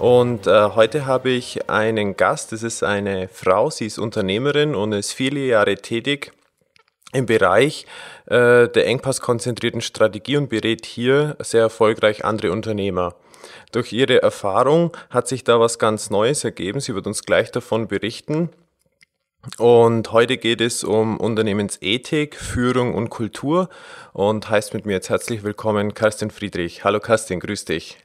Und äh, heute habe ich einen Gast. Das ist eine Frau. Sie ist Unternehmerin und ist viele Jahre tätig im Bereich äh, der engpasskonzentrierten Strategie und berät hier sehr erfolgreich andere Unternehmer. Durch ihre Erfahrung hat sich da was ganz Neues ergeben. Sie wird uns gleich davon berichten. Und heute geht es um Unternehmensethik, Führung und Kultur und heißt mit mir jetzt herzlich willkommen Kerstin Friedrich. Hallo Kerstin, grüß dich.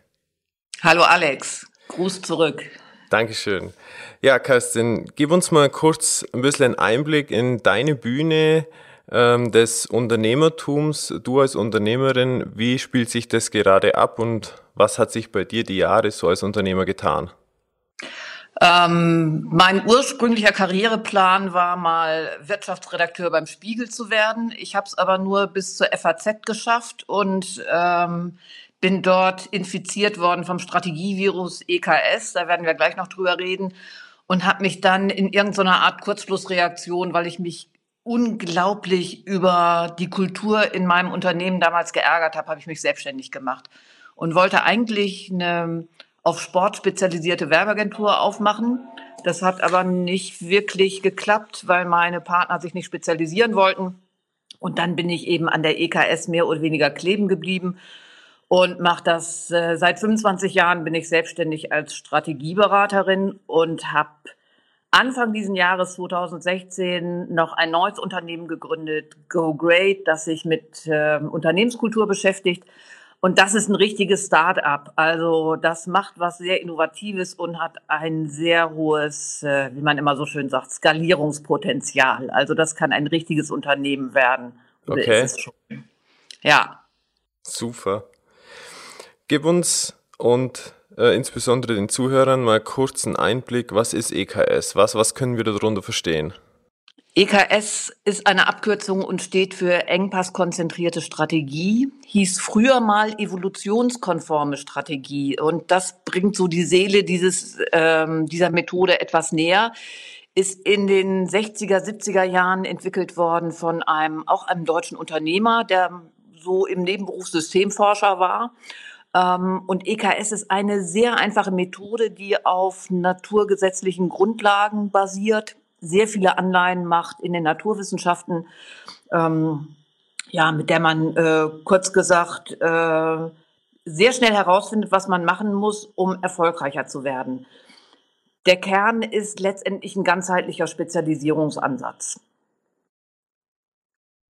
Hallo Alex, Gruß zurück. Dankeschön. Ja, Kerstin, gib uns mal kurz ein bisschen einen Einblick in deine Bühne ähm, des Unternehmertums. Du als Unternehmerin, wie spielt sich das gerade ab und was hat sich bei dir die Jahre so als Unternehmer getan? Ähm, mein ursprünglicher Karriereplan war mal Wirtschaftsredakteur beim Spiegel zu werden. Ich habe es aber nur bis zur FAZ geschafft und ähm, bin dort infiziert worden vom Strategievirus EKS. Da werden wir gleich noch drüber reden und habe mich dann in irgendeiner Art Kurzschlussreaktion, weil ich mich unglaublich über die Kultur in meinem Unternehmen damals geärgert habe, habe ich mich selbstständig gemacht und wollte eigentlich eine auf Sport spezialisierte Werbeagentur aufmachen. Das hat aber nicht wirklich geklappt, weil meine Partner sich nicht spezialisieren wollten. Und dann bin ich eben an der EKS mehr oder weniger kleben geblieben und mache das äh, seit 25 Jahren bin ich selbstständig als Strategieberaterin und habe Anfang diesen Jahres 2016 noch ein neues Unternehmen gegründet, Go Great, das sich mit äh, Unternehmenskultur beschäftigt und das ist ein richtiges Start-up. Also das macht was sehr Innovatives und hat ein sehr hohes, äh, wie man immer so schön sagt, Skalierungspotenzial. Also das kann ein richtiges Unternehmen werden. Okay. Ja. Super. Gib uns und äh, insbesondere den Zuhörern mal kurz einen Einblick, was ist EKS? Was, was können wir darunter verstehen? EKS ist eine Abkürzung und steht für engpasskonzentrierte Strategie, hieß früher mal evolutionskonforme Strategie. Und das bringt so die Seele dieses, ähm, dieser Methode etwas näher. Ist in den 60er, 70er Jahren entwickelt worden von einem, auch einem deutschen Unternehmer, der so im Nebenberuf Systemforscher war. Ähm, und EKS ist eine sehr einfache Methode, die auf naturgesetzlichen Grundlagen basiert sehr viele Anleihen macht in den Naturwissenschaften, ähm, ja, mit der man äh, kurz gesagt äh, sehr schnell herausfindet, was man machen muss, um erfolgreicher zu werden. Der Kern ist letztendlich ein ganzheitlicher Spezialisierungsansatz.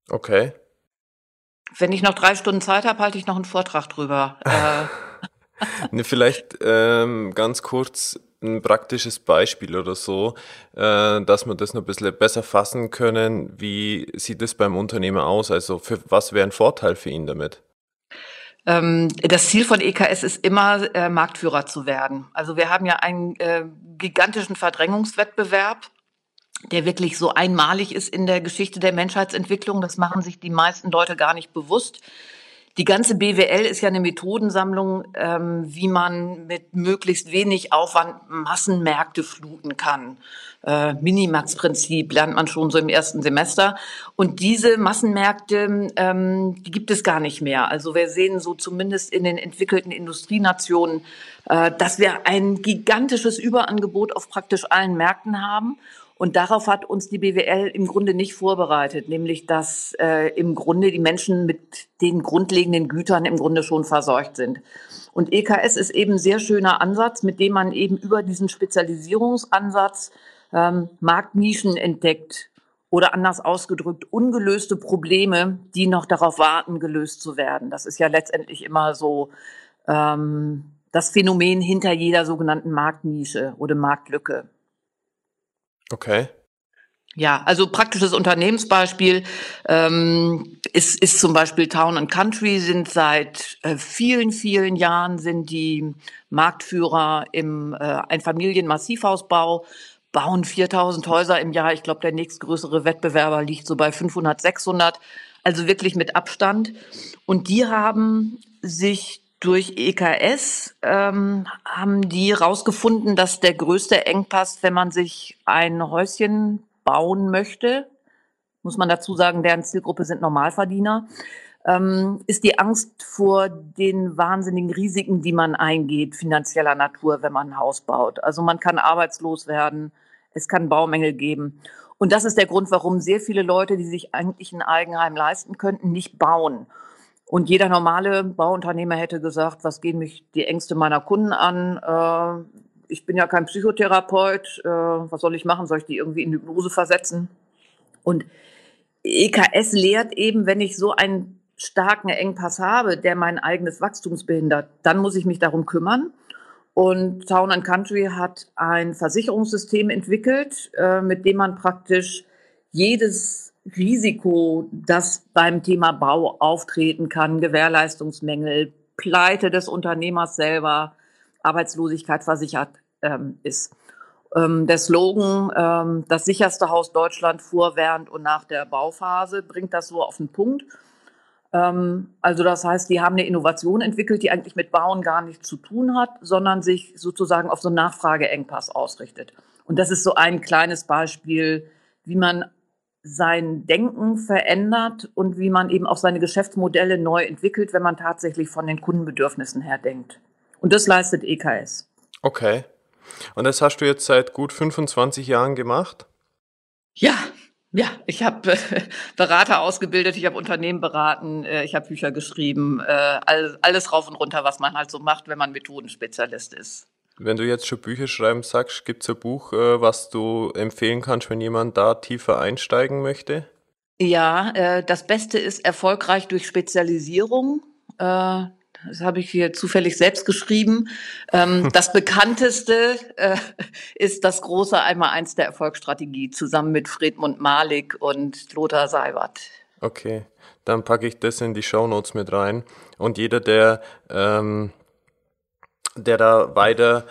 Okay. Wenn ich noch drei Stunden Zeit habe, halte ich noch einen Vortrag drüber. Äh, ne, vielleicht ähm, ganz kurz, ein praktisches Beispiel oder so, äh, dass wir das noch ein bisschen besser fassen können. Wie sieht es beim Unternehmer aus? Also für was wäre ein Vorteil für ihn damit? Ähm, das Ziel von EKS ist immer, äh, Marktführer zu werden. Also wir haben ja einen äh, gigantischen Verdrängungswettbewerb, der wirklich so einmalig ist in der Geschichte der Menschheitsentwicklung. Das machen sich die meisten Leute gar nicht bewusst. Die ganze BWL ist ja eine Methodensammlung, ähm, wie man mit möglichst wenig Aufwand Massenmärkte fluten kann. Äh, Minimax-Prinzip lernt man schon so im ersten Semester. Und diese Massenmärkte, ähm, die gibt es gar nicht mehr. Also wir sehen so zumindest in den entwickelten Industrienationen, äh, dass wir ein gigantisches Überangebot auf praktisch allen Märkten haben. Und darauf hat uns die BWL im Grunde nicht vorbereitet, nämlich dass äh, im Grunde die Menschen mit den grundlegenden Gütern im Grunde schon versorgt sind. Und EKS ist eben ein sehr schöner Ansatz, mit dem man eben über diesen Spezialisierungsansatz ähm, Marktnischen entdeckt oder anders ausgedrückt ungelöste Probleme, die noch darauf warten, gelöst zu werden. Das ist ja letztendlich immer so ähm, das Phänomen hinter jeder sogenannten Marktnische oder Marktlücke. Okay. Ja, also praktisches Unternehmensbeispiel ähm, ist, ist zum Beispiel Town and Country sind seit äh, vielen, vielen Jahren sind die Marktführer im äh, Einfamilienmassivhausbau, bauen 4000 Häuser im Jahr. Ich glaube, der nächstgrößere Wettbewerber liegt so bei 500, 600, also wirklich mit Abstand. Und die haben sich durch EKS ähm, haben die rausgefunden, dass der größte Engpass, wenn man sich ein Häuschen bauen möchte, muss man dazu sagen, deren Zielgruppe sind Normalverdiener, ähm, ist die Angst vor den wahnsinnigen Risiken, die man eingeht, finanzieller Natur, wenn man ein Haus baut. Also man kann arbeitslos werden, es kann Baumängel geben. Und das ist der Grund, warum sehr viele Leute, die sich eigentlich ein Eigenheim leisten könnten, nicht bauen. Und jeder normale Bauunternehmer hätte gesagt, was gehen mich die Ängste meiner Kunden an? Äh, ich bin ja kein Psychotherapeut, äh, was soll ich machen? Soll ich die irgendwie in Hypnose versetzen? Und EKS lehrt eben, wenn ich so einen starken Engpass habe, der mein eigenes Wachstum behindert, dann muss ich mich darum kümmern. Und Town and Country hat ein Versicherungssystem entwickelt, äh, mit dem man praktisch jedes Risiko, das beim Thema Bau auftreten kann, Gewährleistungsmängel, Pleite des Unternehmers selber, Arbeitslosigkeit versichert ähm, ist. Ähm, der Slogan, ähm, das sicherste Haus Deutschland vor, während und nach der Bauphase, bringt das so auf den Punkt. Ähm, also das heißt, die haben eine Innovation entwickelt, die eigentlich mit Bauen gar nichts zu tun hat, sondern sich sozusagen auf so einen Nachfrageengpass ausrichtet. Und das ist so ein kleines Beispiel, wie man sein Denken verändert und wie man eben auch seine Geschäftsmodelle neu entwickelt, wenn man tatsächlich von den Kundenbedürfnissen her denkt. Und das leistet EKS. Okay. Und das hast du jetzt seit gut 25 Jahren gemacht? Ja, ja, ich habe äh, Berater ausgebildet, ich habe Unternehmen beraten, äh, ich habe Bücher geschrieben, äh, alles, alles rauf und runter, was man halt so macht, wenn man Methodenspezialist ist. Wenn du jetzt schon Bücher schreiben sagst, gibt es ein Buch, äh, was du empfehlen kannst, wenn jemand da tiefer einsteigen möchte? Ja, äh, das Beste ist erfolgreich durch Spezialisierung. Äh, das habe ich hier zufällig selbst geschrieben. Ähm, das bekannteste äh, ist das große Einmal-Eins der Erfolgsstrategie zusammen mit Fredmund Malik und Lothar Seibert. Okay, dann packe ich das in die Show Notes mit rein. Und jeder, der, ähm, der da weiter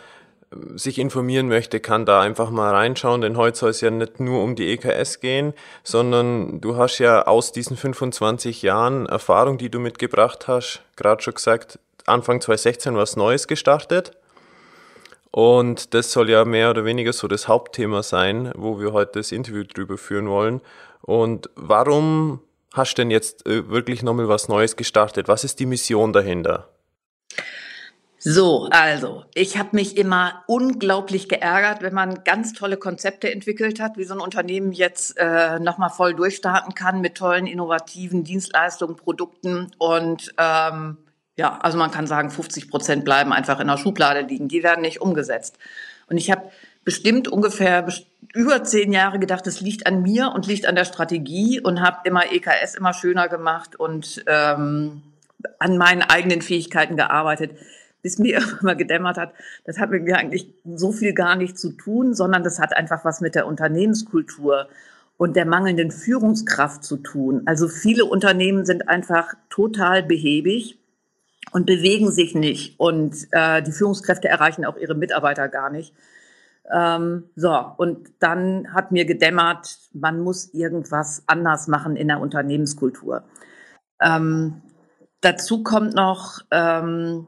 sich informieren möchte, kann da einfach mal reinschauen, denn heute soll es ja nicht nur um die EKS gehen, sondern du hast ja aus diesen 25 Jahren Erfahrung, die du mitgebracht hast, gerade schon gesagt, Anfang 2016 was Neues gestartet. Und das soll ja mehr oder weniger so das Hauptthema sein, wo wir heute das Interview drüber führen wollen. Und warum hast du denn jetzt äh, wirklich nochmal was Neues gestartet? Was ist die Mission dahinter? So, also, ich habe mich immer unglaublich geärgert, wenn man ganz tolle Konzepte entwickelt hat, wie so ein Unternehmen jetzt äh, nochmal voll durchstarten kann mit tollen, innovativen Dienstleistungen, Produkten. Und ähm, ja, also man kann sagen, 50 Prozent bleiben einfach in der Schublade liegen. Die werden nicht umgesetzt. Und ich habe bestimmt ungefähr über zehn Jahre gedacht, es liegt an mir und liegt an der Strategie und habe immer EKS immer schöner gemacht und ähm, an meinen eigenen Fähigkeiten gearbeitet bis mir immer gedämmert hat, das hat mit mir eigentlich so viel gar nicht zu tun, sondern das hat einfach was mit der Unternehmenskultur und der mangelnden Führungskraft zu tun. Also viele Unternehmen sind einfach total behäbig und bewegen sich nicht und äh, die Führungskräfte erreichen auch ihre Mitarbeiter gar nicht. Ähm, so, und dann hat mir gedämmert, man muss irgendwas anders machen in der Unternehmenskultur. Ähm, dazu kommt noch, ähm,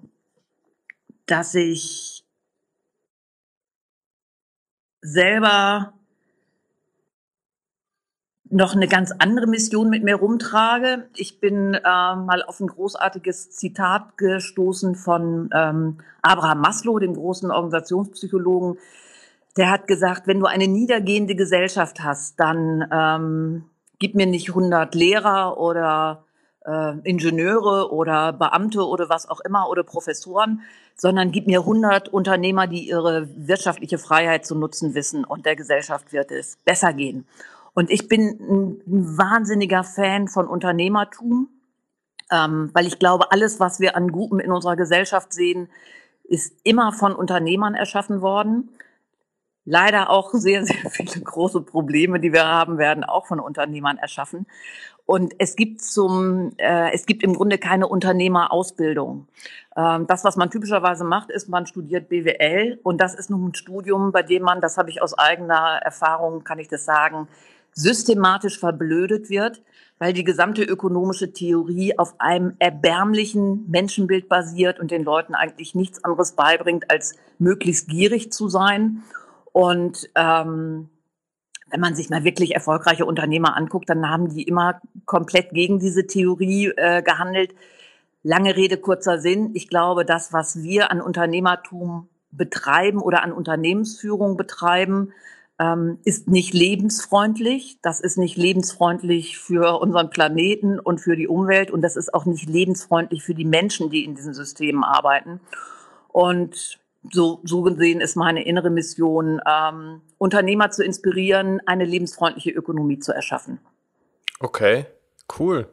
dass ich selber noch eine ganz andere Mission mit mir rumtrage. Ich bin äh, mal auf ein großartiges Zitat gestoßen von ähm, Abraham Maslow, dem großen Organisationspsychologen. Der hat gesagt, wenn du eine niedergehende Gesellschaft hast, dann ähm, gib mir nicht 100 Lehrer oder äh, Ingenieure oder Beamte oder was auch immer oder Professoren, sondern gib mir 100 Unternehmer, die ihre wirtschaftliche Freiheit zu nutzen wissen und der Gesellschaft wird es besser gehen. Und ich bin ein, wahnsinniger Fan von Unternehmertum, ähm, weil ich glaube, alles, was wir an Gutem in unserer Gesellschaft sehen, ist immer von Unternehmern erschaffen worden. leider auch sehr, sehr viele große Probleme, die wir haben, werden auch von Unternehmern erschaffen. Und es gibt zum, äh, es gibt im Grunde keine Unternehmerausbildung. Ähm, das, was man typischerweise macht, ist, man studiert BWL und das ist nun ein Studium, bei dem man, das habe ich aus eigener Erfahrung, kann ich das sagen, systematisch verblödet wird, weil die gesamte ökonomische Theorie auf einem erbärmlichen Menschenbild basiert und den Leuten eigentlich nichts anderes beibringt, als möglichst gierig zu sein und ähm, wenn man sich mal wirklich erfolgreiche Unternehmer anguckt, dann haben die immer komplett gegen diese Theorie äh, gehandelt. Lange Rede, kurzer Sinn. Ich glaube, das, was wir an Unternehmertum betreiben oder an Unternehmensführung betreiben, ähm, ist nicht lebensfreundlich. Das ist nicht lebensfreundlich für unseren Planeten und für die Umwelt. Und das ist auch nicht lebensfreundlich für die Menschen, die in diesen Systemen arbeiten. Und so, so gesehen ist meine innere Mission, ähm, Unternehmer zu inspirieren, eine lebensfreundliche Ökonomie zu erschaffen. Okay, cool.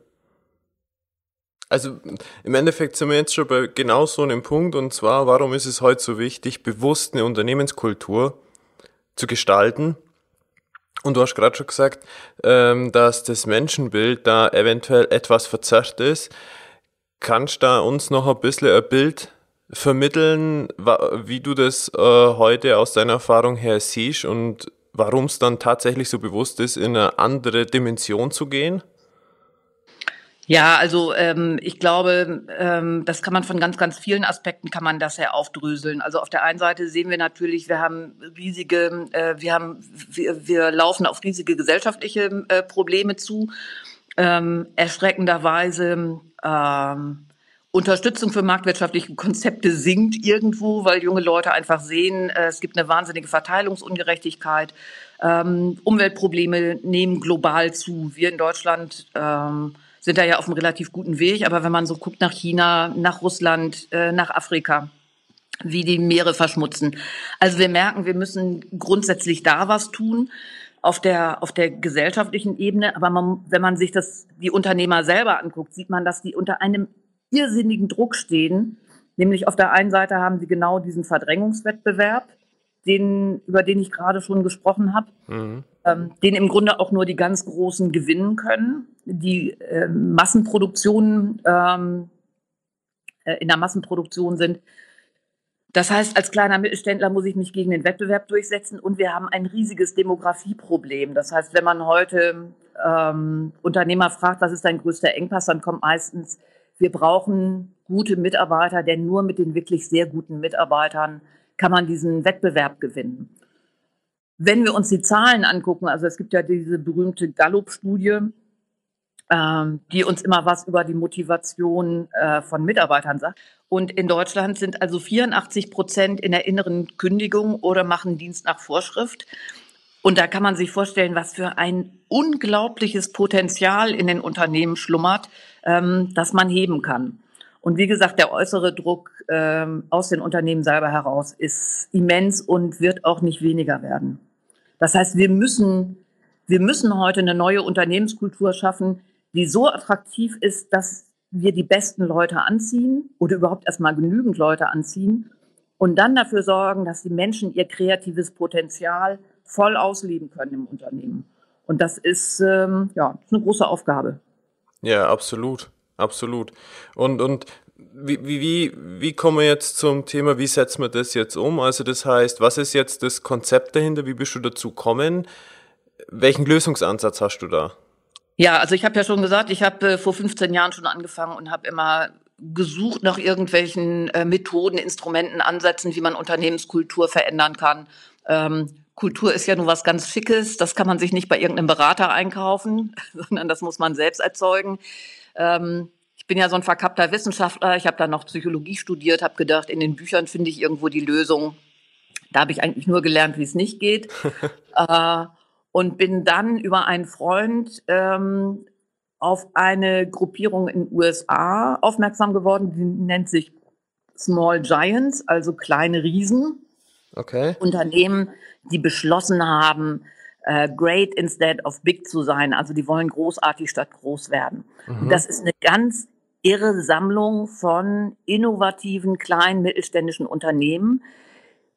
Also im Endeffekt sind wir jetzt schon bei genau so einem Punkt und zwar, warum ist es heute so wichtig, bewusst eine Unternehmenskultur zu gestalten? Und du hast gerade schon gesagt, ähm, dass das Menschenbild da eventuell etwas verzerrt ist. Kannst du da uns noch ein bisschen ein Bild vermitteln, wie du das äh, heute aus deiner Erfahrung her siehst und warum es dann tatsächlich so bewusst ist, in eine andere Dimension zu gehen? Ja, also ähm, ich glaube, ähm, das kann man von ganz, ganz vielen Aspekten kann man das ja aufdröseln. Also auf der einen Seite sehen wir natürlich, wir haben riesige, äh, wir haben, wir, wir laufen auf riesige gesellschaftliche äh, Probleme zu. Ähm, erschreckenderweise ähm, Unterstützung für marktwirtschaftliche Konzepte sinkt irgendwo, weil junge Leute einfach sehen, äh, es gibt eine wahnsinnige Verteilungsungerechtigkeit. Ähm, Umweltprobleme nehmen global zu. Wir in Deutschland ähm, sind da ja auf einem relativ guten Weg. Aber wenn man so guckt nach China, nach Russland, äh, nach Afrika, wie die Meere verschmutzen. Also wir merken, wir müssen grundsätzlich da was tun auf der, auf der gesellschaftlichen Ebene. Aber man, wenn man sich das, die Unternehmer selber anguckt, sieht man, dass die unter einem irrsinnigen Druck stehen. Nämlich auf der einen Seite haben sie genau diesen Verdrängungswettbewerb, den, über den ich gerade schon gesprochen habe, mhm. ähm, den im Grunde auch nur die ganz Großen gewinnen können. Die äh, Massenproduktionen ähm, äh, in der Massenproduktion sind. Das heißt, als kleiner Mittelständler muss ich mich gegen den Wettbewerb durchsetzen und wir haben ein riesiges Demografieproblem. Das heißt, wenn man heute ähm, Unternehmer fragt, was ist dein größter Engpass, dann kommt meistens wir brauchen gute Mitarbeiter, denn nur mit den wirklich sehr guten Mitarbeitern kann man diesen Wettbewerb gewinnen. Wenn wir uns die Zahlen angucken, also es gibt ja diese berühmte Gallup-Studie, ähm, die uns immer was über die Motivation äh, von Mitarbeitern sagt. Und in Deutschland sind also 84 Prozent in der inneren Kündigung oder machen Dienst nach Vorschrift. Und da kann man sich vorstellen, was für ein unglaubliches Potenzial in den Unternehmen schlummert, ähm, das man heben kann. Und wie gesagt, der äußere Druck ähm, aus den Unternehmen selber heraus ist immens und wird auch nicht weniger werden. Das heißt, wir müssen, wir müssen heute eine neue Unternehmenskultur schaffen, die so attraktiv ist, dass wir die besten Leute anziehen oder überhaupt erstmal genügend Leute anziehen und dann dafür sorgen, dass die Menschen ihr kreatives Potenzial voll ausleben können im Unternehmen. Und das ist ähm, ja eine große Aufgabe. Ja, absolut, absolut. Und und wie, wie, wie kommen wir jetzt zum Thema, wie setzen wir das jetzt um? Also das heißt, was ist jetzt das Konzept dahinter? Wie bist du dazu gekommen? Welchen Lösungsansatz hast du da? Ja, also ich habe ja schon gesagt, ich habe äh, vor 15 Jahren schon angefangen und habe immer gesucht nach irgendwelchen äh, Methoden, Instrumenten, Ansätzen, wie man Unternehmenskultur verändern kann. Ähm, Kultur ist ja nun was ganz Schickes. Das kann man sich nicht bei irgendeinem Berater einkaufen, sondern das muss man selbst erzeugen. Ähm, ich bin ja so ein verkappter Wissenschaftler. Ich habe dann noch Psychologie studiert, habe gedacht, in den Büchern finde ich irgendwo die Lösung. Da habe ich eigentlich nur gelernt, wie es nicht geht. äh, und bin dann über einen Freund ähm, auf eine Gruppierung in den USA aufmerksam geworden, die nennt sich Small Giants, also kleine Riesen. Okay. Unternehmen, die beschlossen haben, äh, great instead of big zu sein. Also die wollen großartig statt groß werden. Mhm. Das ist eine ganz irre Sammlung von innovativen kleinen mittelständischen Unternehmen,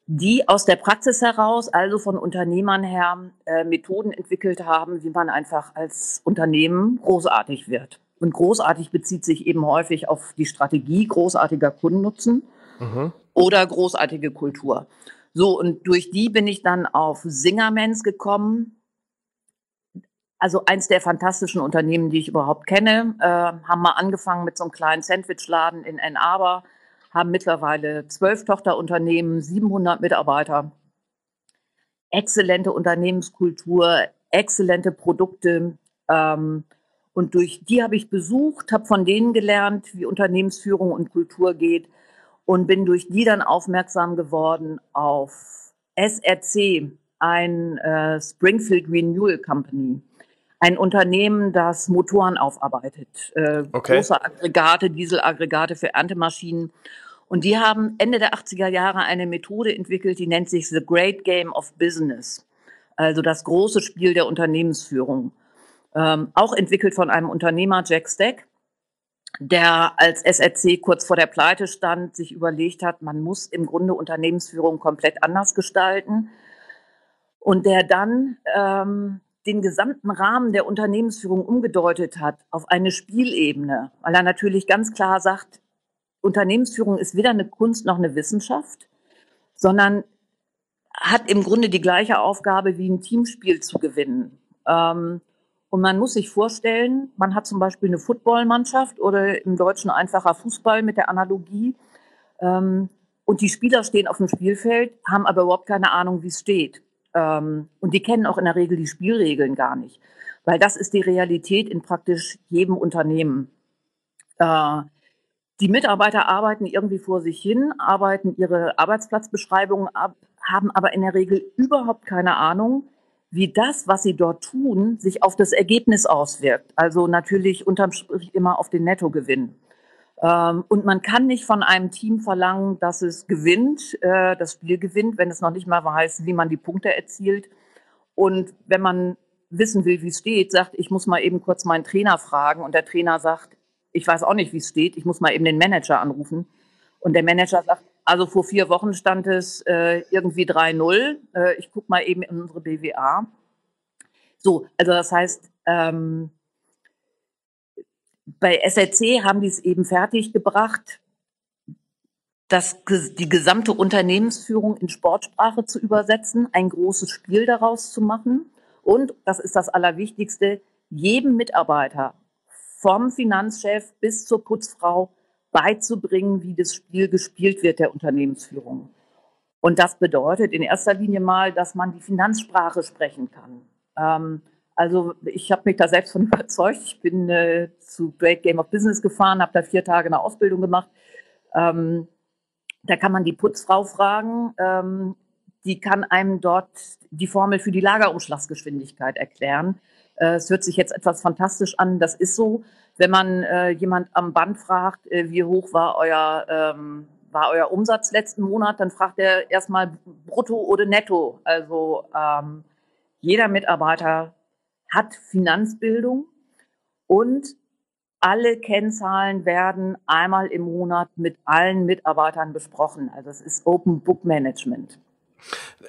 die aus der Praxis heraus, also von Unternehmern her, äh, Methoden entwickelt haben, wie man einfach als Unternehmen großartig wird. Und großartig bezieht sich eben häufig auf die Strategie großartiger Kundennutzen mhm. oder großartige Kultur. So, und durch die bin ich dann auf Singermans gekommen. Also eins der fantastischen Unternehmen, die ich überhaupt kenne. Äh, haben mal angefangen mit so einem kleinen Sandwichladen in Ann Arbor, haben mittlerweile zwölf Tochterunternehmen, 700 Mitarbeiter, exzellente Unternehmenskultur, exzellente Produkte. Ähm, und durch die habe ich besucht, habe von denen gelernt, wie Unternehmensführung und Kultur geht und bin durch die dann aufmerksam geworden auf SRC, ein äh, Springfield Renewal Company. Ein Unternehmen, das Motoren aufarbeitet, äh, okay. große Aggregate, Dieselaggregate für Erntemaschinen. Und die haben Ende der 80er Jahre eine Methode entwickelt, die nennt sich The Great Game of Business, also das große Spiel der Unternehmensführung ähm, auch entwickelt von einem Unternehmer, Jack Stack, der als SRC kurz vor der Pleite stand, sich überlegt hat, man muss im Grunde Unternehmensführung komplett anders gestalten. Und der dann ähm, den gesamten Rahmen der Unternehmensführung umgedeutet hat auf eine Spielebene, weil er natürlich ganz klar sagt, Unternehmensführung ist weder eine Kunst noch eine Wissenschaft, sondern hat im Grunde die gleiche Aufgabe wie ein Teamspiel zu gewinnen. Ähm, und man muss sich vorstellen, man hat zum Beispiel eine Footballmannschaft oder im Deutschen einfacher Fußball mit der Analogie. Ähm, und die Spieler stehen auf dem Spielfeld, haben aber überhaupt keine Ahnung, wie es steht. Ähm, und die kennen auch in der Regel die Spielregeln gar nicht. Weil das ist die Realität in praktisch jedem Unternehmen. Äh, die Mitarbeiter arbeiten irgendwie vor sich hin, arbeiten ihre Arbeitsplatzbeschreibungen ab, haben aber in der Regel überhaupt keine Ahnung, wie das, was sie dort tun, sich auf das Ergebnis auswirkt. Also natürlich unterm Strich immer auf den Nettogewinn. Ähm, und man kann nicht von einem Team verlangen, dass es gewinnt, äh, das Spiel gewinnt, wenn es noch nicht mal weiß, wie man die Punkte erzielt. Und wenn man wissen will, wie es steht, sagt, ich muss mal eben kurz meinen Trainer fragen. Und der Trainer sagt, ich weiß auch nicht, wie es steht, ich muss mal eben den Manager anrufen. Und der Manager sagt, also vor vier Wochen stand es äh, irgendwie 3-0. Äh, ich gucke mal eben in unsere BWA. So, also das heißt, ähm, bei SRC haben die es eben fertiggebracht, das, die gesamte Unternehmensführung in Sportsprache zu übersetzen, ein großes Spiel daraus zu machen und, das ist das Allerwichtigste, jedem Mitarbeiter vom Finanzchef bis zur Putzfrau beizubringen, wie das Spiel gespielt wird der Unternehmensführung. Und das bedeutet in erster Linie mal, dass man die Finanzsprache sprechen kann. Ähm, also ich habe mich da selbst von überzeugt. Ich bin äh, zu Great Game of Business gefahren, habe da vier Tage eine Ausbildung gemacht. Ähm, da kann man die Putzfrau fragen. Ähm, die kann einem dort die Formel für die Lagerumschlagsgeschwindigkeit erklären. Äh, es hört sich jetzt etwas fantastisch an, das ist so. Wenn man äh, jemand am Band fragt, äh, wie hoch war euer, ähm, war euer Umsatz letzten Monat, dann fragt er erstmal brutto oder netto. Also ähm, jeder Mitarbeiter hat Finanzbildung und alle Kennzahlen werden einmal im Monat mit allen Mitarbeitern besprochen. Also es ist Open Book Management.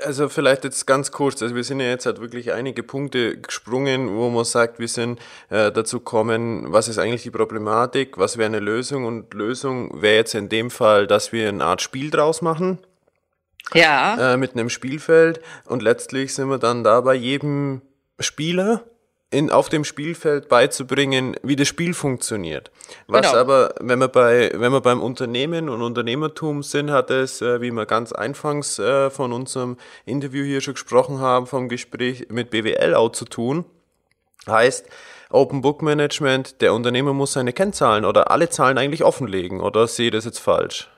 Also vielleicht jetzt ganz kurz, also wir sind ja jetzt halt wirklich einige Punkte gesprungen, wo man sagt, wir sind äh, dazu kommen, was ist eigentlich die Problematik, was wäre eine Lösung und Lösung wäre jetzt in dem Fall, dass wir eine Art Spiel draus machen. Ja. Äh, mit einem Spielfeld und letztlich sind wir dann da bei jedem Spieler in, auf dem Spielfeld beizubringen, wie das Spiel funktioniert. Was genau. aber, wenn wir bei, wenn wir beim Unternehmen und Unternehmertum sind, hat es, äh, wie wir ganz einfangs äh, von unserem Interview hier schon gesprochen haben, vom Gespräch mit BWL auch zu tun. Heißt, Open Book Management, der Unternehmer muss seine Kennzahlen oder alle Zahlen eigentlich offenlegen, oder sehe ich das jetzt falsch?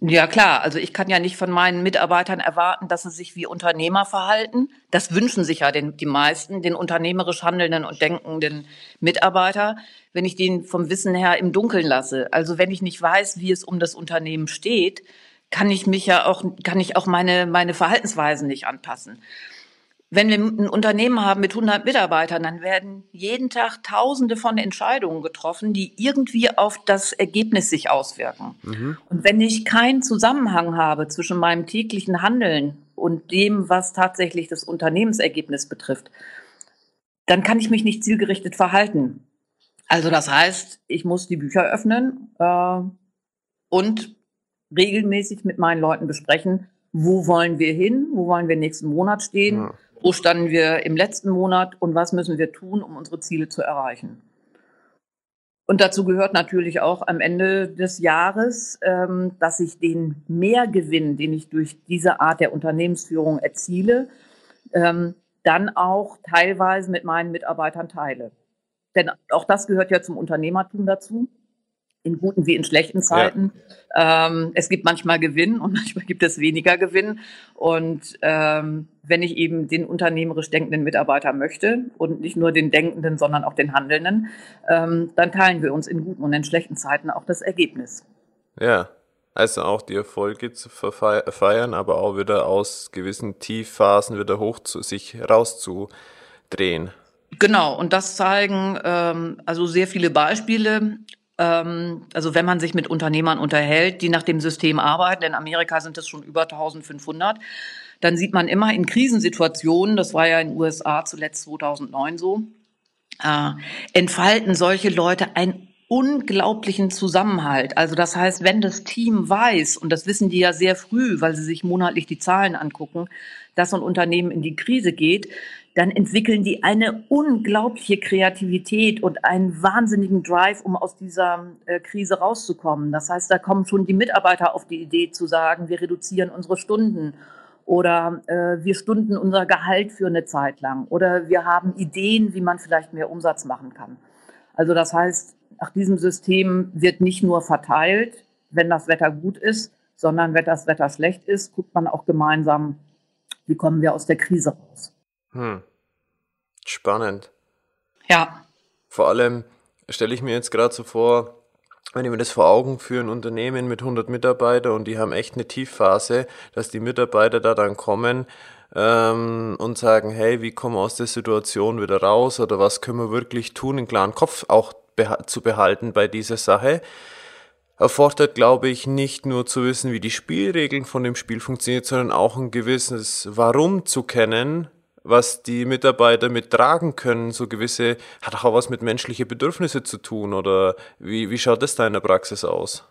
Ja klar, also ich kann ja nicht von meinen Mitarbeitern erwarten, dass sie sich wie Unternehmer verhalten. Das wünschen sich ja den, die meisten, den unternehmerisch handelnden und denkenden Mitarbeiter, wenn ich den vom Wissen her im Dunkeln lasse. Also wenn ich nicht weiß, wie es um das Unternehmen steht, kann ich mich ja auch, kann ich auch meine, meine Verhaltensweisen nicht anpassen. Wenn wir ein Unternehmen haben mit 100 Mitarbeitern, dann werden jeden Tag Tausende von Entscheidungen getroffen, die irgendwie auf das Ergebnis sich auswirken. Mhm. Und wenn ich keinen Zusammenhang habe zwischen meinem täglichen Handeln und dem, was tatsächlich das Unternehmensergebnis betrifft, dann kann ich mich nicht zielgerichtet verhalten. Also das heißt, ich muss die Bücher öffnen äh, und regelmäßig mit meinen Leuten besprechen, wo wollen wir hin, wo wollen wir nächsten Monat stehen. Ja wo standen wir im letzten Monat und was müssen wir tun, um unsere Ziele zu erreichen? Und dazu gehört natürlich auch am Ende des Jahres, ähm, dass ich den Mehrgewinn, den ich durch diese Art der Unternehmensführung erziele, ähm, dann auch teilweise mit meinen Mitarbeitern teile. Denn auch das gehört ja zum Unternehmertum dazu in guten wie in schlechten Zeiten. Ja. Ähm, es gibt manchmal Gewinn und manchmal gibt es weniger Gewinn. Und ähm, wenn ich eben den unternehmerisch denkenden Mitarbeiter möchte und nicht nur den denkenden, sondern auch den handelnden, ähm, dann teilen wir uns in guten und in schlechten Zeiten auch das Ergebnis. Ja, also auch die Erfolge zu feiern, aber auch wieder aus gewissen Tiefphasen wieder hoch zu sich rauszudrehen. Genau, und das zeigen ähm, also sehr viele Beispiele. Ähm, also wenn man sich mit Unternehmern unterhält, die nach dem System arbeiten, in Amerika sind es schon über 1500, dann sieht man immer in Krisensituationen, das war ja in den USA zuletzt 2009 so, äh, entfalten solche Leute einen unglaublichen Zusammenhalt. Also das heißt, wenn das Team weiß, und das wissen die ja sehr früh, weil sie sich monatlich die Zahlen angucken, dass ein Unternehmen in die Krise geht, dann entwickeln die eine unglaubliche Kreativität und einen wahnsinnigen Drive, um aus dieser äh, Krise rauszukommen. Das heißt, da kommen schon die Mitarbeiter auf die Idee zu sagen, wir reduzieren unsere Stunden oder äh, wir stunden unser Gehalt für eine Zeit lang oder wir haben Ideen, wie man vielleicht mehr Umsatz machen kann. Also das heißt, nach diesem System wird nicht nur verteilt, wenn das Wetter gut ist, sondern wenn das Wetter schlecht ist, guckt man auch gemeinsam, wie kommen wir aus der Krise raus. Hm. Spannend. Ja. Vor allem stelle ich mir jetzt gerade so vor, wenn ich mir das vor Augen führe, ein Unternehmen mit 100 Mitarbeitern und die haben echt eine Tiefphase, dass die Mitarbeiter da dann kommen ähm, und sagen, hey, wie kommen wir aus der Situation wieder raus oder was können wir wirklich tun, einen klaren Kopf auch beha zu behalten bei dieser Sache erfordert, glaube ich, nicht nur zu wissen, wie die Spielregeln von dem Spiel funktionieren, sondern auch ein gewisses Warum zu kennen, was die Mitarbeiter mittragen können, so gewisse, hat auch was mit menschlichen Bedürfnissen zu tun oder wie, wie schaut das da in der Praxis aus?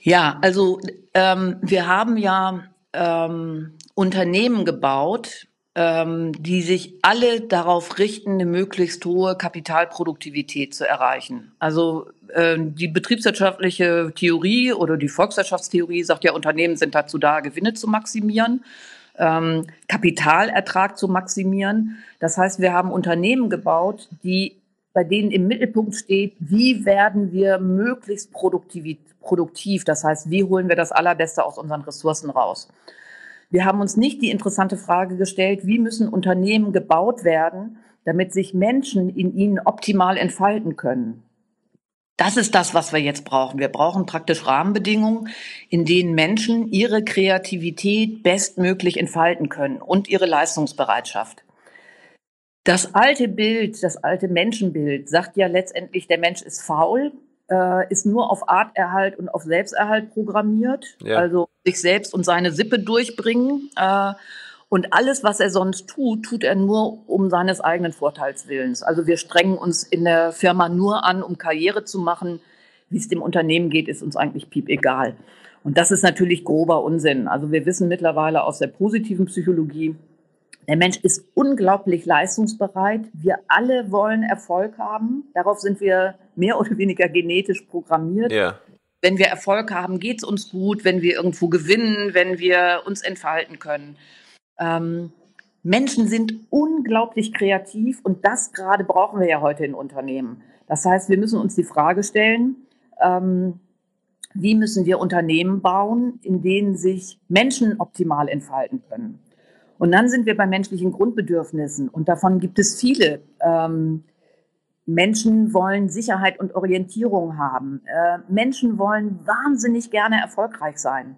Ja, also ähm, wir haben ja ähm, Unternehmen gebaut, ähm, die sich alle darauf richten, eine möglichst hohe Kapitalproduktivität zu erreichen. Also äh, die betriebswirtschaftliche Theorie oder die Volkswirtschaftstheorie sagt ja, Unternehmen sind dazu da, Gewinne zu maximieren ähm, Kapitalertrag zu maximieren. Das heißt, wir haben Unternehmen gebaut, die bei denen im Mittelpunkt steht, wie werden wir möglichst produktiv, produktiv. Das heißt, wie holen wir das Allerbeste aus unseren Ressourcen raus. Wir haben uns nicht die interessante Frage gestellt, wie müssen Unternehmen gebaut werden, damit sich Menschen in ihnen optimal entfalten können. Das ist das, was wir jetzt brauchen. Wir brauchen praktisch Rahmenbedingungen, in denen Menschen ihre Kreativität bestmöglich entfalten können und ihre Leistungsbereitschaft. Das alte Bild, das alte Menschenbild sagt ja letztendlich, der Mensch ist faul, äh, ist nur auf Arterhalt und auf Selbsterhalt programmiert, ja. also sich selbst und seine Sippe durchbringen. Äh, und alles, was er sonst tut, tut er nur um seines eigenen Vorteils willens. Also wir strengen uns in der Firma nur an, um Karriere zu machen. Wie es dem Unternehmen geht, ist uns eigentlich piep egal. Und das ist natürlich grober Unsinn. Also wir wissen mittlerweile aus der positiven Psychologie, der Mensch ist unglaublich leistungsbereit. Wir alle wollen Erfolg haben. Darauf sind wir mehr oder weniger genetisch programmiert. Ja. Wenn wir Erfolg haben, geht es uns gut. Wenn wir irgendwo gewinnen, wenn wir uns entfalten können. Ähm, Menschen sind unglaublich kreativ und das gerade brauchen wir ja heute in Unternehmen. Das heißt, wir müssen uns die Frage stellen, ähm, wie müssen wir Unternehmen bauen, in denen sich Menschen optimal entfalten können. Und dann sind wir bei menschlichen Grundbedürfnissen und davon gibt es viele. Ähm, Menschen wollen Sicherheit und Orientierung haben. Äh, Menschen wollen wahnsinnig gerne erfolgreich sein.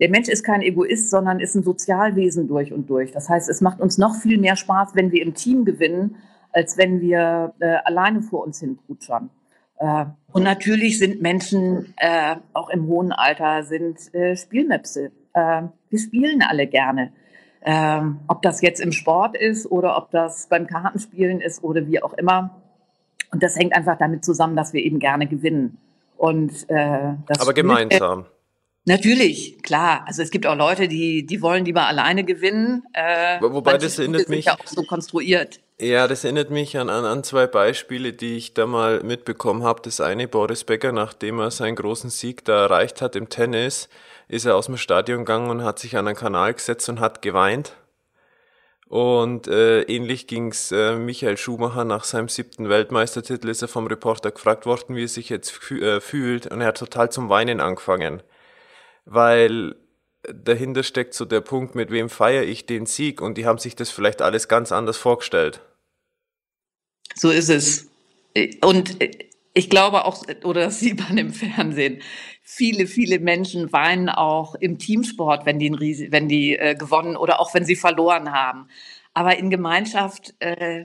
Der Mensch ist kein Egoist, sondern ist ein Sozialwesen durch und durch. Das heißt, es macht uns noch viel mehr Spaß, wenn wir im Team gewinnen, als wenn wir äh, alleine vor uns hin brutschern. Äh, und natürlich sind Menschen äh, auch im hohen Alter sind äh, Spielmöpse. Äh, wir spielen alle gerne. Ähm, ob das jetzt im Sport ist oder ob das beim Kartenspielen ist oder wie auch immer. Und das hängt einfach damit zusammen, dass wir eben gerne gewinnen. Und äh, das Aber gemeinsam. Natürlich, klar. Also es gibt auch Leute, die, die wollen lieber alleine gewinnen. Äh, Wobei das erinnert mich. Ja auch so konstruiert. Ja, das erinnert mich an, an, an zwei Beispiele, die ich da mal mitbekommen habe. Das eine, Boris Becker, nachdem er seinen großen Sieg da erreicht hat im Tennis, ist er aus dem Stadion gegangen und hat sich an einen Kanal gesetzt und hat geweint. Und äh, ähnlich ging's äh, Michael Schumacher nach seinem siebten Weltmeistertitel, ist er vom Reporter gefragt worden, wie er sich jetzt fü äh, fühlt. Und er hat total zum Weinen angefangen. Weil dahinter steckt so der Punkt, mit wem feiere ich den Sieg? Und die haben sich das vielleicht alles ganz anders vorgestellt. So ist es. Und ich glaube auch, oder das sieht man im Fernsehen, viele, viele Menschen weinen auch im Teamsport, wenn die, wenn die äh, gewonnen oder auch wenn sie verloren haben. Aber in Gemeinschaft äh,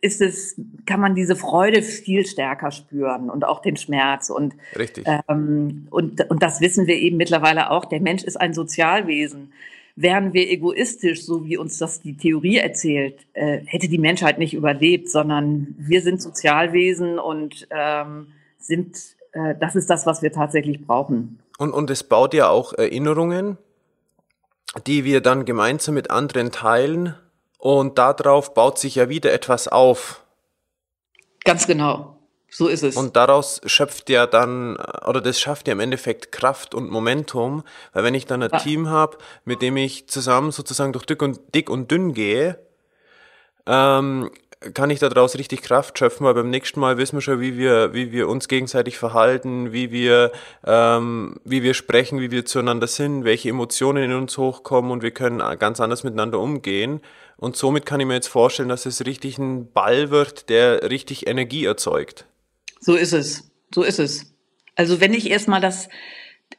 ist es, kann man diese Freude viel stärker spüren und auch den Schmerz. Und, Richtig. Ähm, und, und das wissen wir eben mittlerweile auch. Der Mensch ist ein Sozialwesen. Wären wir egoistisch, so wie uns das die Theorie erzählt, äh, hätte die Menschheit nicht überlebt, sondern wir sind Sozialwesen und ähm, sind, äh, das ist das, was wir tatsächlich brauchen. Und, und es baut ja auch Erinnerungen, die wir dann gemeinsam mit anderen teilen und darauf baut sich ja wieder etwas auf. Ganz genau. So ist es. Und daraus schöpft ja dann, oder das schafft ja im Endeffekt Kraft und Momentum, weil wenn ich dann ein ja. Team habe, mit dem ich zusammen sozusagen durch dick und, dick und dünn gehe, ähm, kann ich daraus richtig Kraft schöpfen, weil beim nächsten Mal wissen wir schon, wie wir, wie wir uns gegenseitig verhalten, wie wir, ähm, wie wir sprechen, wie wir zueinander sind, welche Emotionen in uns hochkommen und wir können ganz anders miteinander umgehen. Und somit kann ich mir jetzt vorstellen, dass es richtig ein Ball wird, der richtig Energie erzeugt. So ist es. So ist es. Also wenn ich erstmal das,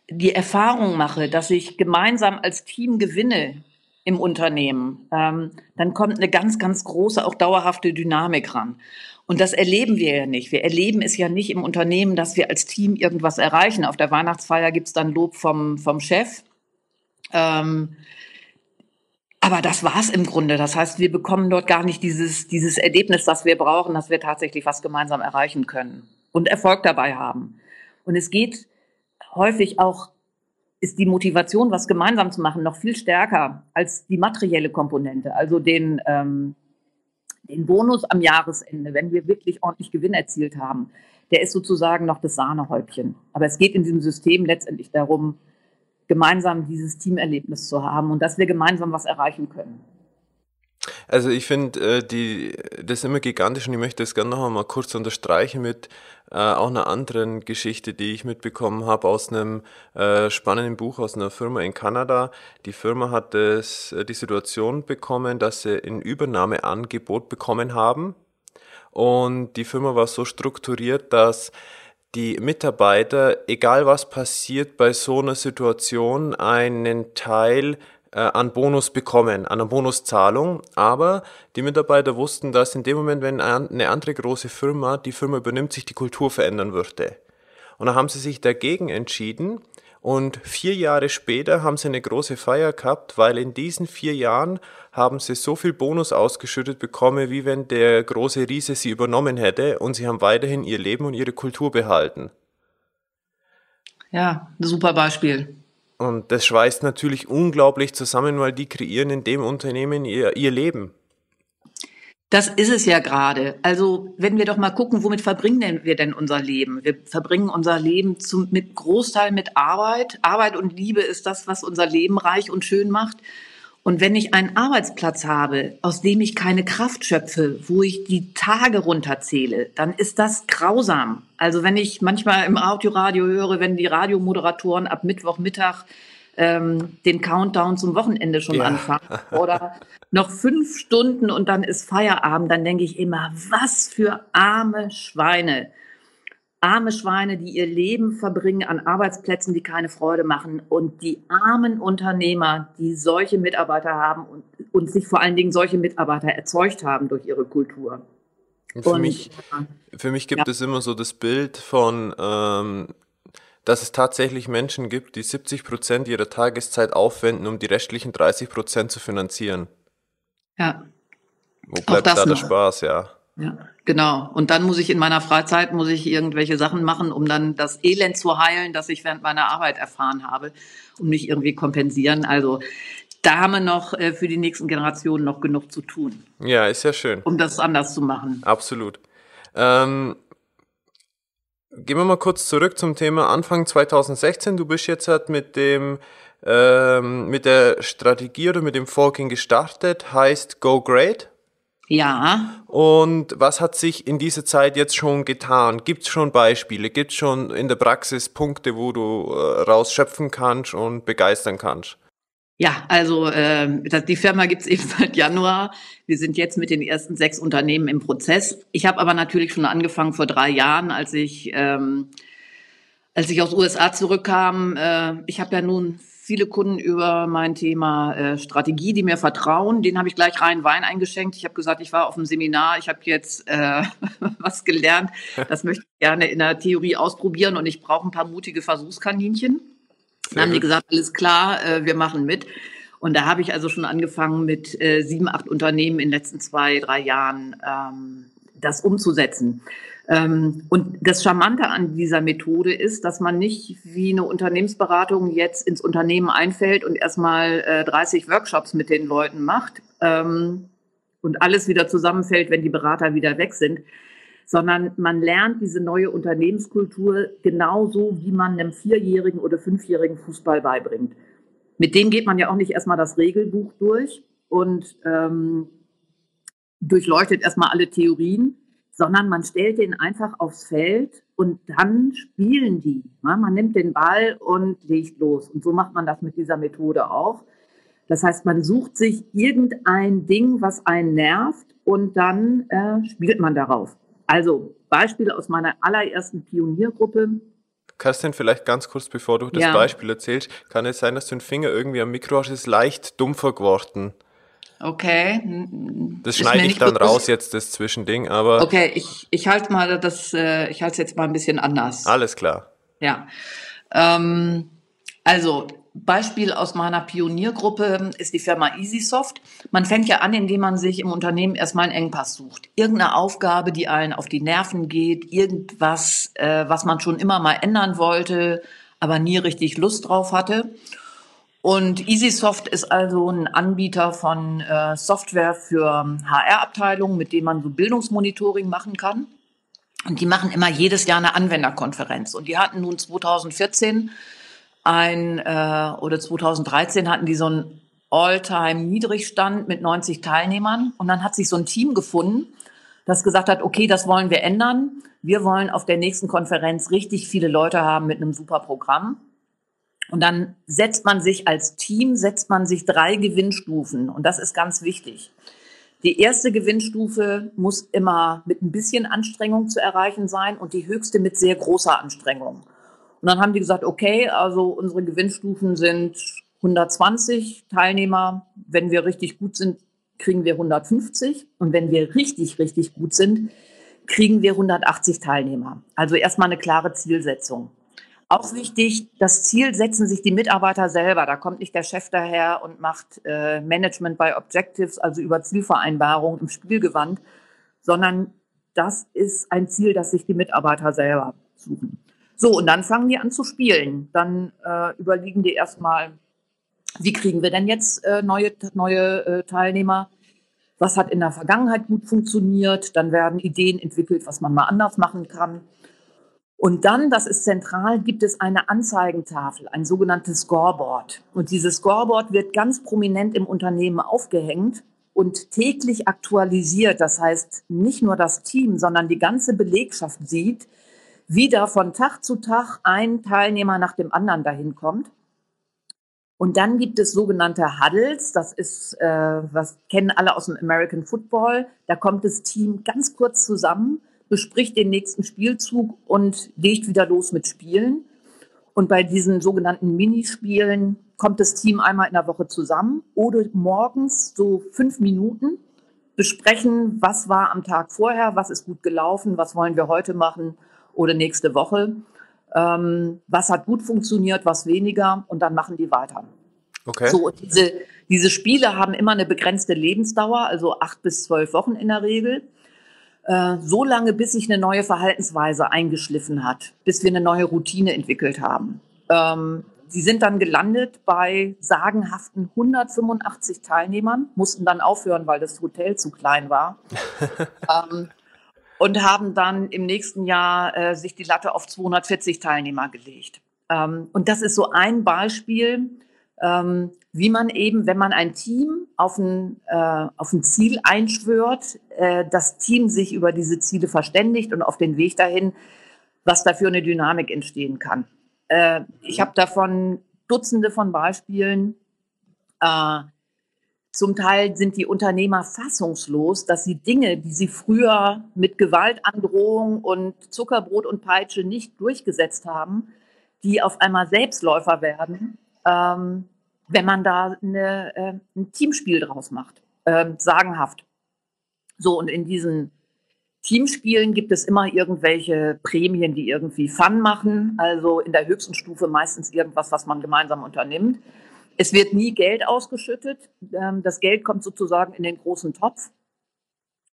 die Erfahrung mache, dass ich gemeinsam als Team gewinne, im Unternehmen, ähm, dann kommt eine ganz, ganz große, auch dauerhafte Dynamik ran. Und das erleben wir ja nicht. Wir erleben es ja nicht im Unternehmen, dass wir als Team irgendwas erreichen. Auf der Weihnachtsfeier gibt es dann Lob vom, vom Chef. Ähm, aber das war's im Grunde. Das heißt, wir bekommen dort gar nicht dieses, dieses Erlebnis, das wir brauchen, dass wir tatsächlich was gemeinsam erreichen können und Erfolg dabei haben. Und es geht häufig auch ist die Motivation, was gemeinsam zu machen, noch viel stärker als die materielle Komponente, also den, ähm, den Bonus am Jahresende, wenn wir wirklich ordentlich Gewinn erzielt haben. Der ist sozusagen noch das Sahnehäubchen. Aber es geht in diesem System letztendlich darum, gemeinsam dieses Teamerlebnis zu haben und dass wir gemeinsam was erreichen können. Also ich finde äh, die das ist immer gigantisch und ich möchte das gerne noch einmal kurz unterstreichen mit äh, auch einer anderen Geschichte, die ich mitbekommen habe aus einem äh, spannenden Buch aus einer Firma in Kanada. Die Firma hat es, äh, die Situation bekommen, dass sie ein Übernahmeangebot bekommen haben und die Firma war so strukturiert, dass die Mitarbeiter, egal was passiert bei so einer Situation, einen Teil äh, an Bonus bekommen, an einer Bonuszahlung. Aber die Mitarbeiter wussten, dass in dem Moment, wenn eine andere große Firma die Firma übernimmt, sich die Kultur verändern würde. Und dann haben sie sich dagegen entschieden. Und vier Jahre später haben sie eine große Feier gehabt, weil in diesen vier Jahren haben sie so viel Bonus ausgeschüttet bekommen, wie wenn der große Riese sie übernommen hätte und sie haben weiterhin ihr Leben und ihre Kultur behalten. Ja, ein super Beispiel. Und das schweißt natürlich unglaublich zusammen, weil die kreieren in dem Unternehmen ihr, ihr Leben. Das ist es ja gerade. Also wenn wir doch mal gucken, womit verbringen wir denn unser Leben? Wir verbringen unser Leben zum, mit Großteil mit Arbeit. Arbeit und Liebe ist das, was unser Leben reich und schön macht. Und wenn ich einen Arbeitsplatz habe, aus dem ich keine Kraft schöpfe, wo ich die Tage runterzähle, dann ist das grausam. Also wenn ich manchmal im Autoradio höre, wenn die Radiomoderatoren ab Mittwochmittag ähm, den Countdown zum Wochenende schon ja. anfangen oder noch fünf Stunden und dann ist Feierabend, dann denke ich immer, was für arme Schweine. Arme Schweine, die ihr Leben verbringen an Arbeitsplätzen, die keine Freude machen und die armen Unternehmer, die solche Mitarbeiter haben und, und sich vor allen Dingen solche Mitarbeiter erzeugt haben durch ihre Kultur. Für, und, mich, für mich gibt ja. es immer so das Bild von, ähm, dass es tatsächlich Menschen gibt, die 70 Prozent ihrer Tageszeit aufwenden, um die restlichen 30 Prozent zu finanzieren. Ja. Wo bleibt da der Spaß, ja? Ja, genau. Und dann muss ich in meiner Freizeit muss ich irgendwelche Sachen machen, um dann das Elend zu heilen, das ich während meiner Arbeit erfahren habe, um mich irgendwie kompensieren. Also da haben wir noch äh, für die nächsten Generationen noch genug zu tun. Ja, ist ja schön. Um das anders zu machen. Absolut. Ähm, gehen wir mal kurz zurück zum Thema Anfang 2016. Du bist jetzt halt mit dem ähm, mit der Strategie oder mit dem Vorgehen gestartet, heißt Go Great. Ja. Und was hat sich in dieser Zeit jetzt schon getan? Gibt es schon Beispiele? Gibt es schon in der Praxis Punkte, wo du äh, rausschöpfen kannst und begeistern kannst? Ja, also äh, die Firma gibt's eben seit Januar. Wir sind jetzt mit den ersten sechs Unternehmen im Prozess. Ich habe aber natürlich schon angefangen vor drei Jahren, als ich ähm, als ich aus USA zurückkam. Äh, ich habe ja nun viele Kunden über mein Thema äh, Strategie, die mir vertrauen. Den habe ich gleich rein Wein eingeschenkt. Ich habe gesagt, ich war auf einem Seminar, ich habe jetzt äh, was gelernt. Das möchte ich gerne in der Theorie ausprobieren und ich brauche ein paar mutige Versuchskaninchen. Dann haben die gesagt, alles klar, äh, wir machen mit. Und da habe ich also schon angefangen mit äh, sieben, acht Unternehmen in den letzten zwei, drei Jahren ähm, das umzusetzen. Ähm, und das Charmante an dieser Methode ist, dass man nicht wie eine Unternehmensberatung jetzt ins Unternehmen einfällt und erstmal äh, 30 Workshops mit den Leuten macht ähm, und alles wieder zusammenfällt, wenn die Berater wieder weg sind, sondern man lernt diese neue Unternehmenskultur genauso, wie man einem vierjährigen oder fünfjährigen Fußball beibringt. Mit dem geht man ja auch nicht erstmal das Regelbuch durch und ähm, durchleuchtet erstmal alle Theorien, sondern man stellt den einfach aufs Feld und dann spielen die. Man nimmt den Ball und legt los. Und so macht man das mit dieser Methode auch. Das heißt, man sucht sich irgendein Ding, was einen nervt und dann äh, spielt man darauf. Also Beispiel aus meiner allerersten Pioniergruppe. Kerstin, vielleicht ganz kurz, bevor du das ja. Beispiel erzählst, kann es sein, dass du den Finger irgendwie am Mikro hast, ist leicht dumpfer geworden. Okay. Das schneide ich dann raus jetzt, das Zwischending, aber. Okay, ich, ich halte mal das, äh, ich halte es jetzt mal ein bisschen anders. Alles klar. Ja. Ähm, also, Beispiel aus meiner Pioniergruppe ist die Firma EasySoft. Man fängt ja an, indem man sich im Unternehmen erstmal einen Engpass sucht. Irgendeine Aufgabe, die allen auf die Nerven geht, irgendwas, äh, was man schon immer mal ändern wollte, aber nie richtig Lust drauf hatte. Und EasySoft ist also ein Anbieter von äh, Software für HR-Abteilungen, mit dem man so Bildungsmonitoring machen kann. Und die machen immer jedes Jahr eine Anwenderkonferenz. Und die hatten nun 2014 ein, äh, oder 2013 hatten die so einen All-Time-Niedrigstand mit 90 Teilnehmern. Und dann hat sich so ein Team gefunden, das gesagt hat, okay, das wollen wir ändern. Wir wollen auf der nächsten Konferenz richtig viele Leute haben mit einem super Programm. Und dann setzt man sich als Team, setzt man sich drei Gewinnstufen. Und das ist ganz wichtig. Die erste Gewinnstufe muss immer mit ein bisschen Anstrengung zu erreichen sein und die höchste mit sehr großer Anstrengung. Und dann haben die gesagt, okay, also unsere Gewinnstufen sind 120 Teilnehmer. Wenn wir richtig gut sind, kriegen wir 150. Und wenn wir richtig, richtig gut sind, kriegen wir 180 Teilnehmer. Also erstmal eine klare Zielsetzung. Auch wichtig, das Ziel setzen sich die Mitarbeiter selber. Da kommt nicht der Chef daher und macht äh, Management by Objectives, also über Zielvereinbarungen im Spielgewand, sondern das ist ein Ziel, das sich die Mitarbeiter selber suchen. So, und dann fangen die an zu spielen. Dann äh, überlegen die erstmal, wie kriegen wir denn jetzt äh, neue, neue äh, Teilnehmer? Was hat in der Vergangenheit gut funktioniert? Dann werden Ideen entwickelt, was man mal anders machen kann. Und dann, das ist zentral, gibt es eine Anzeigentafel, ein sogenanntes Scoreboard. Und dieses Scoreboard wird ganz prominent im Unternehmen aufgehängt und täglich aktualisiert. Das heißt, nicht nur das Team, sondern die ganze Belegschaft sieht, wie da von Tag zu Tag ein Teilnehmer nach dem anderen dahin kommt. Und dann gibt es sogenannte Huddles. Das ist, äh, was kennen alle aus dem American Football. Da kommt das Team ganz kurz zusammen bespricht den nächsten Spielzug und legt wieder los mit Spielen. Und bei diesen sogenannten Minispielen kommt das Team einmal in der Woche zusammen oder morgens so fünf Minuten besprechen, was war am Tag vorher, was ist gut gelaufen, was wollen wir heute machen oder nächste Woche, ähm, was hat gut funktioniert, was weniger und dann machen die weiter. Okay. So, diese, diese Spiele haben immer eine begrenzte Lebensdauer, also acht bis zwölf Wochen in der Regel. Äh, so lange, bis sich eine neue Verhaltensweise eingeschliffen hat, bis wir eine neue Routine entwickelt haben. Ähm, sie sind dann gelandet bei sagenhaften 185 Teilnehmern, mussten dann aufhören, weil das Hotel zu klein war. ähm, und haben dann im nächsten Jahr äh, sich die Latte auf 240 Teilnehmer gelegt. Ähm, und das ist so ein Beispiel, ähm, wie man eben, wenn man ein Team auf ein, äh, auf ein Ziel einschwört, äh, das Team sich über diese Ziele verständigt und auf den Weg dahin, was dafür eine Dynamik entstehen kann. Äh, ich habe davon Dutzende von Beispielen. Äh, zum Teil sind die Unternehmer fassungslos, dass sie Dinge, die sie früher mit Gewaltandrohung und Zuckerbrot und Peitsche nicht durchgesetzt haben, die auf einmal Selbstläufer werden ähm, wenn man da eine, äh, ein Teamspiel draus macht. Ähm, sagenhaft. So, und in diesen Teamspielen gibt es immer irgendwelche Prämien, die irgendwie Fun machen. Also in der höchsten Stufe meistens irgendwas, was man gemeinsam unternimmt. Es wird nie Geld ausgeschüttet. Ähm, das Geld kommt sozusagen in den großen Topf.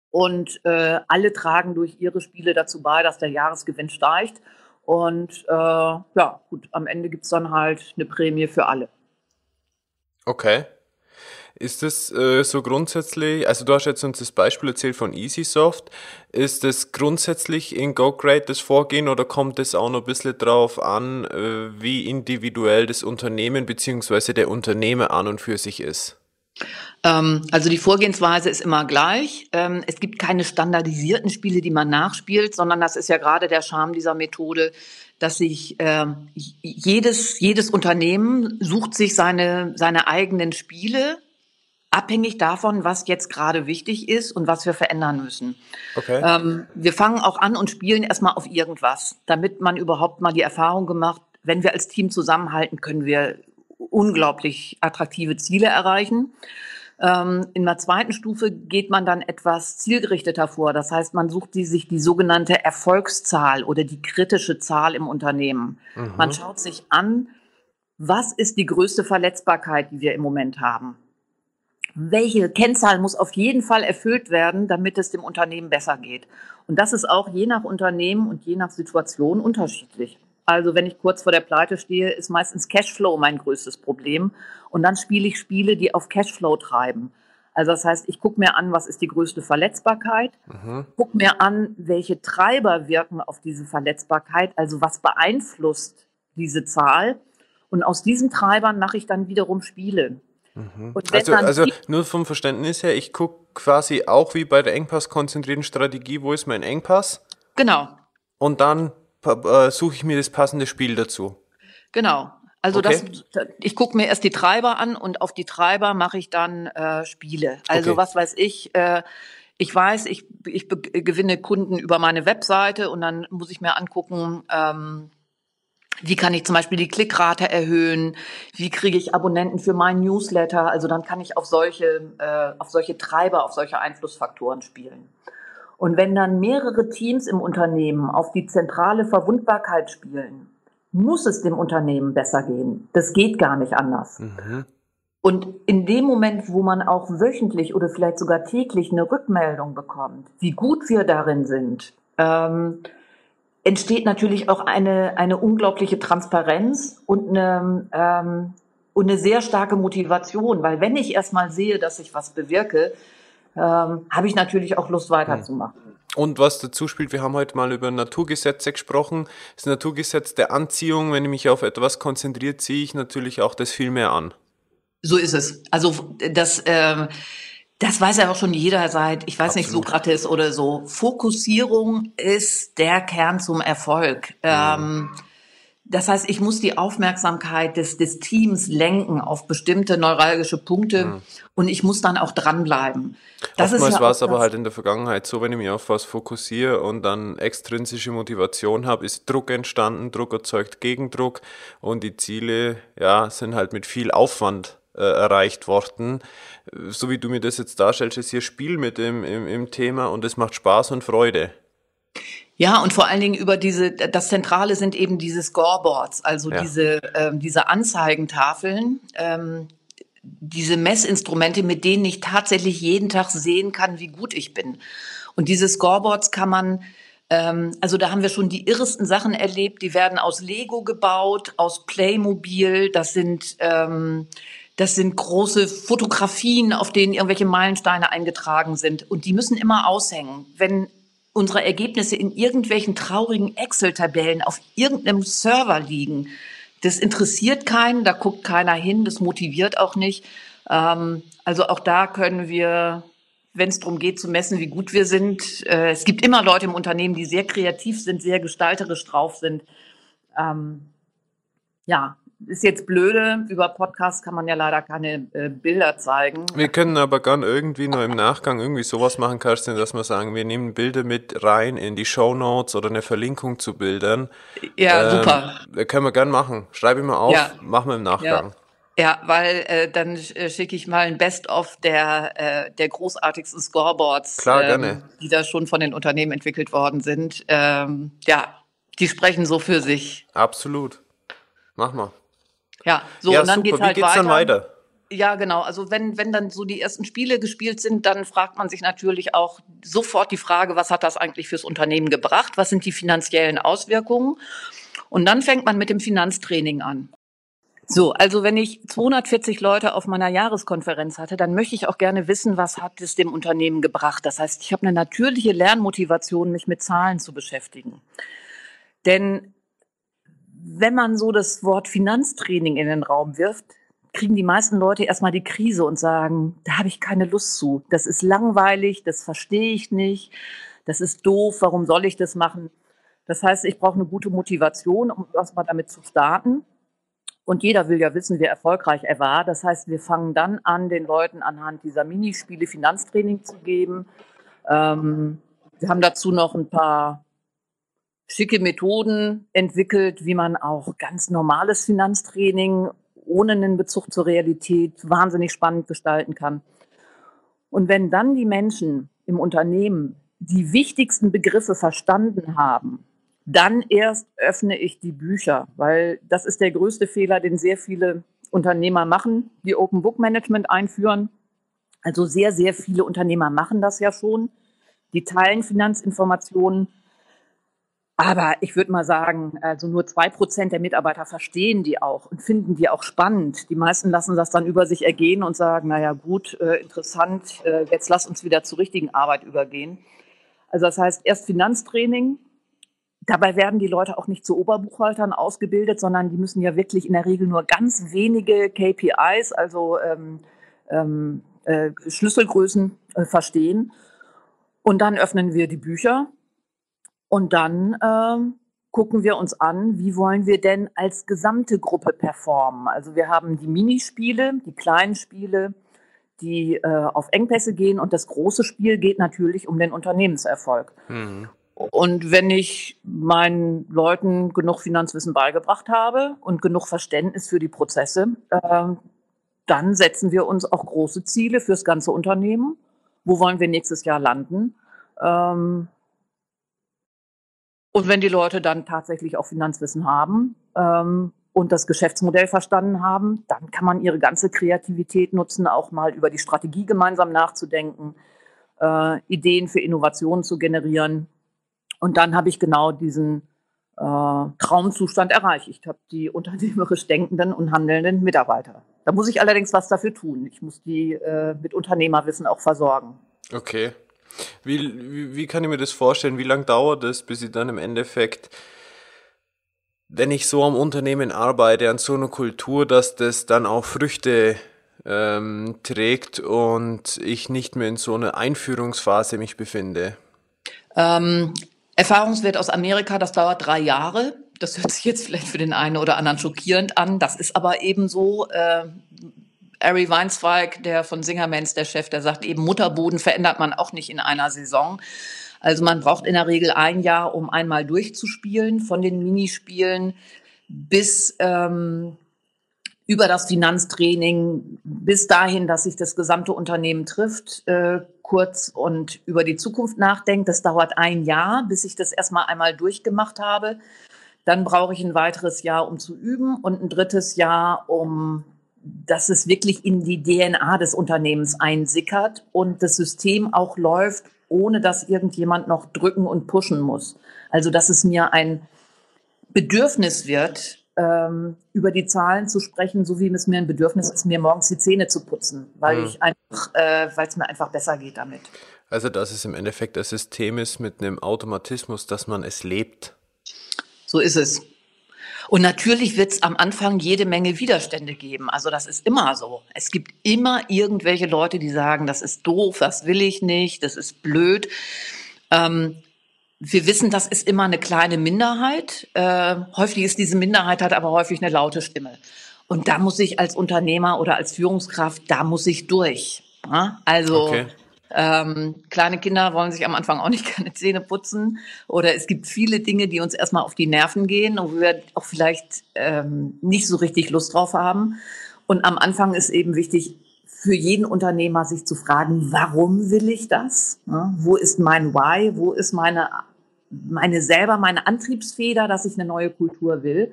Und äh, alle tragen durch ihre Spiele dazu bei, dass der Jahresgewinn steigt. Und äh, ja, gut, am Ende gibt es dann halt eine Prämie für alle. Okay. Ist das äh, so grundsätzlich, also du hast jetzt uns das Beispiel erzählt von EasySoft, ist das grundsätzlich in GoGrade das Vorgehen oder kommt es auch noch ein bisschen drauf an, äh, wie individuell das Unternehmen bzw. der Unternehmer an und für sich ist? Ähm, also die Vorgehensweise ist immer gleich. Ähm, es gibt keine standardisierten Spiele, die man nachspielt, sondern das ist ja gerade der Charme dieser Methode, dass sich äh, jedes, jedes Unternehmen sucht sich seine, seine eigenen Spiele, abhängig davon, was jetzt gerade wichtig ist und was wir verändern müssen. Okay. Ähm, wir fangen auch an und spielen erstmal auf irgendwas, damit man überhaupt mal die Erfahrung gemacht, wenn wir als Team zusammenhalten, können wir unglaublich attraktive Ziele erreichen. Ähm, in der zweiten Stufe geht man dann etwas zielgerichteter vor. Das heißt, man sucht die, sich die sogenannte Erfolgszahl oder die kritische Zahl im Unternehmen. Mhm. Man schaut sich an, was ist die größte Verletzbarkeit, die wir im Moment haben? Welche Kennzahl muss auf jeden Fall erfüllt werden, damit es dem Unternehmen besser geht? Und das ist auch je nach Unternehmen und je nach Situation unterschiedlich. Also wenn ich kurz vor der Pleite stehe, ist meistens Cashflow mein größtes Problem. Und dann spiele ich Spiele, die auf Cashflow treiben. Also das heißt, ich gucke mir an, was ist die größte Verletzbarkeit, mhm. gucke mir an, welche Treiber wirken auf diese Verletzbarkeit, also was beeinflusst diese Zahl. Und aus diesen Treibern mache ich dann wiederum Spiele. Mhm. also, also nur vom Verständnis her, ich gucke quasi auch wie bei der Engpass-konzentrierten Strategie, wo ist mein Engpass? Genau. Und dann äh, suche ich mir das passende Spiel dazu. Genau. Also okay. das, ich gucke mir erst die Treiber an und auf die Treiber mache ich dann äh, Spiele. Also okay. was weiß ich, äh, ich weiß, ich, ich gewinne Kunden über meine Webseite und dann muss ich mir angucken, ähm, wie kann ich zum Beispiel die Klickrate erhöhen? Wie kriege ich Abonnenten für meinen Newsletter? Also dann kann ich auf solche, äh, auf solche Treiber, auf solche Einflussfaktoren spielen. Und wenn dann mehrere Teams im Unternehmen auf die zentrale Verwundbarkeit spielen, muss es dem Unternehmen besser gehen. Das geht gar nicht anders. Mhm. Und in dem Moment, wo man auch wöchentlich oder vielleicht sogar täglich eine Rückmeldung bekommt, wie gut wir darin sind, ähm, entsteht natürlich auch eine, eine unglaubliche Transparenz und eine, ähm, und eine sehr starke Motivation, weil wenn ich erstmal sehe, dass ich was bewirke, ähm, habe ich natürlich auch Lust weiterzumachen. Und was dazu spielt, wir haben heute mal über Naturgesetze gesprochen. Das Naturgesetz der Anziehung, wenn ich mich auf etwas konzentriere, ziehe ich natürlich auch das viel mehr an. So ist es. Also das, ähm, das weiß ja auch schon jeder seit, ich weiß Absolut. nicht, Sokrates oder so. Fokussierung ist der Kern zum Erfolg. Ja. Ähm, das heißt, ich muss die Aufmerksamkeit des, des Teams lenken auf bestimmte neuralgische Punkte mhm. und ich muss dann auch dranbleiben. Das Oftmals ja war es aber halt in der Vergangenheit so, wenn ich mich auf was fokussiere und dann extrinsische Motivation habe, ist Druck entstanden, Druck erzeugt Gegendruck und die Ziele ja, sind halt mit viel Aufwand äh, erreicht worden. So wie du mir das jetzt darstellst, ist hier Spiel mit im, im, im Thema und es macht Spaß und Freude. Ja, und vor allen Dingen über diese, das Zentrale sind eben diese Scoreboards, also ja. diese, ähm, diese Anzeigentafeln, ähm, diese Messinstrumente, mit denen ich tatsächlich jeden Tag sehen kann, wie gut ich bin. Und diese Scoreboards kann man, ähm, also da haben wir schon die irresten Sachen erlebt, die werden aus Lego gebaut, aus Playmobil, das sind, ähm, das sind große Fotografien, auf denen irgendwelche Meilensteine eingetragen sind. Und die müssen immer aushängen. Wenn unsere Ergebnisse in irgendwelchen traurigen Excel-Tabellen auf irgendeinem Server liegen. Das interessiert keinen, da guckt keiner hin, das motiviert auch nicht. Ähm, also auch da können wir, wenn es darum geht zu messen, wie gut wir sind, äh, es gibt immer Leute im Unternehmen, die sehr kreativ sind, sehr gestalterisch drauf sind. Ähm, ja, ist jetzt blöde. Über Podcasts kann man ja leider keine äh, Bilder zeigen. Wir können aber gern irgendwie nur im Nachgang irgendwie sowas machen, Kerstin, dass wir sagen, wir nehmen Bilder mit rein in die Show Notes oder eine Verlinkung zu Bildern. Ja, ähm, super. Können wir gern machen. Schreibe ich mal auf, ja. machen wir im Nachgang. Ja. Ja, weil äh, dann äh, schicke ich mal ein Best-of der, äh, der großartigsten Scoreboards, Klar, ähm, die da schon von den Unternehmen entwickelt worden sind. Ähm, ja, die sprechen so für sich. Absolut. Mach mal. Ja, so ja, und dann super. geht's halt Wie geht's weiter. dann weiter? Ja, genau. Also wenn, wenn dann so die ersten Spiele gespielt sind, dann fragt man sich natürlich auch sofort die Frage, was hat das eigentlich fürs Unternehmen gebracht? Was sind die finanziellen Auswirkungen? Und dann fängt man mit dem Finanztraining an. So, also wenn ich 240 Leute auf meiner Jahreskonferenz hatte, dann möchte ich auch gerne wissen, was hat es dem Unternehmen gebracht. Das heißt, ich habe eine natürliche Lernmotivation, mich mit Zahlen zu beschäftigen. Denn wenn man so das Wort Finanztraining in den Raum wirft, kriegen die meisten Leute erstmal die Krise und sagen, da habe ich keine Lust zu. Das ist langweilig, das verstehe ich nicht, das ist doof, warum soll ich das machen? Das heißt, ich brauche eine gute Motivation, um erstmal damit zu starten. Und jeder will ja wissen, wie erfolgreich er war. Das heißt, wir fangen dann an, den Leuten anhand dieser Minispiele Finanztraining zu geben. Ähm, wir haben dazu noch ein paar schicke Methoden entwickelt, wie man auch ganz normales Finanztraining ohne einen Bezug zur Realität wahnsinnig spannend gestalten kann. Und wenn dann die Menschen im Unternehmen die wichtigsten Begriffe verstanden haben, dann erst öffne ich die Bücher, weil das ist der größte Fehler, den sehr viele Unternehmer machen, die Open Book Management einführen. Also sehr, sehr viele Unternehmer machen das ja schon. Die teilen Finanzinformationen, aber ich würde mal sagen, also nur zwei Prozent der Mitarbeiter verstehen die auch und finden die auch spannend. Die meisten lassen das dann über sich ergehen und sagen, naja gut, äh, interessant, äh, jetzt lass uns wieder zur richtigen Arbeit übergehen. Also das heißt, erst Finanztraining. Dabei werden die Leute auch nicht zu Oberbuchhaltern ausgebildet, sondern die müssen ja wirklich in der Regel nur ganz wenige KPIs, also ähm, ähm, äh, Schlüsselgrößen äh, verstehen. Und dann öffnen wir die Bücher und dann ähm, gucken wir uns an, wie wollen wir denn als gesamte Gruppe performen. Also wir haben die Minispiele, die kleinen Spiele, die äh, auf Engpässe gehen und das große Spiel geht natürlich um den Unternehmenserfolg. Mhm. Und wenn ich meinen Leuten genug Finanzwissen beigebracht habe und genug Verständnis für die Prozesse, äh, dann setzen wir uns auch große Ziele fürs ganze Unternehmen. Wo wollen wir nächstes Jahr landen? Ähm, und wenn die Leute dann tatsächlich auch Finanzwissen haben ähm, und das Geschäftsmodell verstanden haben, dann kann man ihre ganze Kreativität nutzen, auch mal über die Strategie gemeinsam nachzudenken, äh, Ideen für Innovationen zu generieren. Und dann habe ich genau diesen äh, Traumzustand erreicht. Ich habe die unternehmerisch denkenden und handelnden Mitarbeiter. Da muss ich allerdings was dafür tun. Ich muss die äh, mit Unternehmerwissen auch versorgen. Okay. Wie, wie, wie kann ich mir das vorstellen? Wie lange dauert es, bis ich dann im Endeffekt, wenn ich so am Unternehmen arbeite, an so einer Kultur, dass das dann auch Früchte ähm, trägt und ich nicht mehr in so einer Einführungsphase mich befinde? Ähm, Erfahrungswert aus Amerika, das dauert drei Jahre. Das hört sich jetzt vielleicht für den einen oder anderen schockierend an. Das ist aber eben so. Äh, Ari Weinsweig, der von Singermans, der Chef, der sagt eben, Mutterboden verändert man auch nicht in einer Saison. Also man braucht in der Regel ein Jahr, um einmal durchzuspielen, von den Minispielen bis ähm, über das Finanztraining, bis dahin, dass sich das gesamte Unternehmen trifft, äh, kurz und über die Zukunft nachdenkt. Das dauert ein Jahr, bis ich das erstmal einmal durchgemacht habe. Dann brauche ich ein weiteres Jahr, um zu üben und ein drittes Jahr, um dass es wirklich in die DNA des Unternehmens einsickert und das System auch läuft, ohne dass irgendjemand noch drücken und pushen muss. Also dass es mir ein Bedürfnis wird, ähm, über die Zahlen zu sprechen, so wie es mir ein Bedürfnis ist, mir morgens die Zähne zu putzen, weil mhm. ich einfach, äh, weil es mir einfach besser geht damit. Also dass es im Endeffekt das System ist mit einem Automatismus, dass man es lebt. So ist es. Und natürlich wird es am Anfang jede Menge Widerstände geben. Also das ist immer so. Es gibt immer irgendwelche Leute, die sagen, das ist doof, das will ich nicht, das ist blöd. Ähm, wir wissen, das ist immer eine kleine Minderheit. Äh, häufig ist diese Minderheit hat aber häufig eine laute Stimme. Und da muss ich als Unternehmer oder als Führungskraft, da muss ich durch. Also okay. Ähm, kleine Kinder wollen sich am Anfang auch nicht keine Zähne putzen. Oder es gibt viele Dinge, die uns erstmal auf die Nerven gehen und wir auch vielleicht ähm, nicht so richtig Lust drauf haben. Und am Anfang ist eben wichtig, für jeden Unternehmer sich zu fragen, warum will ich das? Ja, wo ist mein Why? Wo ist meine, meine selber, meine Antriebsfeder, dass ich eine neue Kultur will?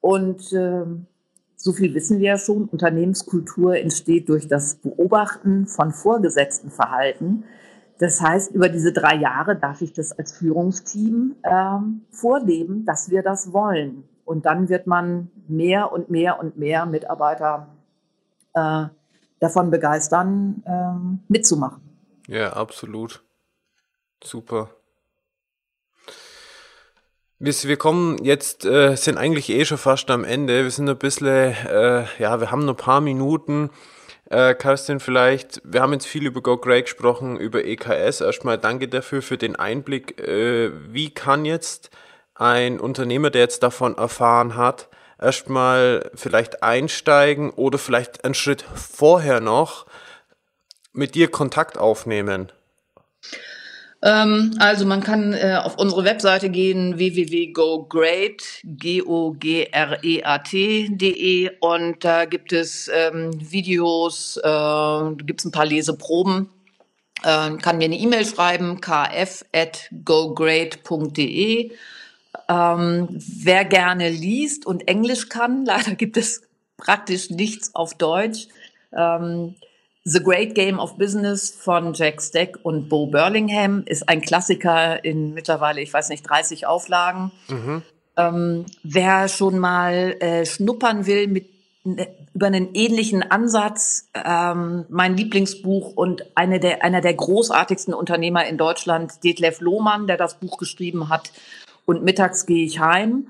Und ähm, so viel wissen wir ja schon, Unternehmenskultur entsteht durch das Beobachten von vorgesetzten Verhalten. Das heißt, über diese drei Jahre darf ich das als Führungsteam ähm, vorleben, dass wir das wollen. Und dann wird man mehr und mehr und mehr Mitarbeiter äh, davon begeistern, äh, mitzumachen. Ja, absolut. Super. Wir kommen jetzt, äh, sind eigentlich eh schon fast am Ende. Wir sind ein bisschen, äh, ja, wir haben noch ein paar Minuten. Äh, Kerstin, vielleicht, wir haben jetzt viel über Go Grey gesprochen, über EKS. Erstmal danke dafür für den Einblick. Äh, wie kann jetzt ein Unternehmer, der jetzt davon erfahren hat, erstmal vielleicht einsteigen oder vielleicht einen Schritt vorher noch mit dir Kontakt aufnehmen? Ähm, also man kann äh, auf unsere Webseite gehen www.gogreat, G-O-G-R-E-A-T.de und da gibt es ähm, Videos, äh, gibt es ein paar Leseproben. Äh, kann mir eine E-Mail schreiben, kf.gogreat.de. Ähm, wer gerne liest und Englisch kann, leider gibt es praktisch nichts auf Deutsch. Ähm, The Great Game of Business von Jack Stack und Bo Burlingham ist ein Klassiker in mittlerweile, ich weiß nicht, 30 Auflagen. Mhm. Ähm, wer schon mal äh, schnuppern will mit ne, über einen ähnlichen Ansatz, ähm, mein Lieblingsbuch und eine der, einer der großartigsten Unternehmer in Deutschland, Detlef Lohmann, der das Buch geschrieben hat. Und mittags gehe ich heim.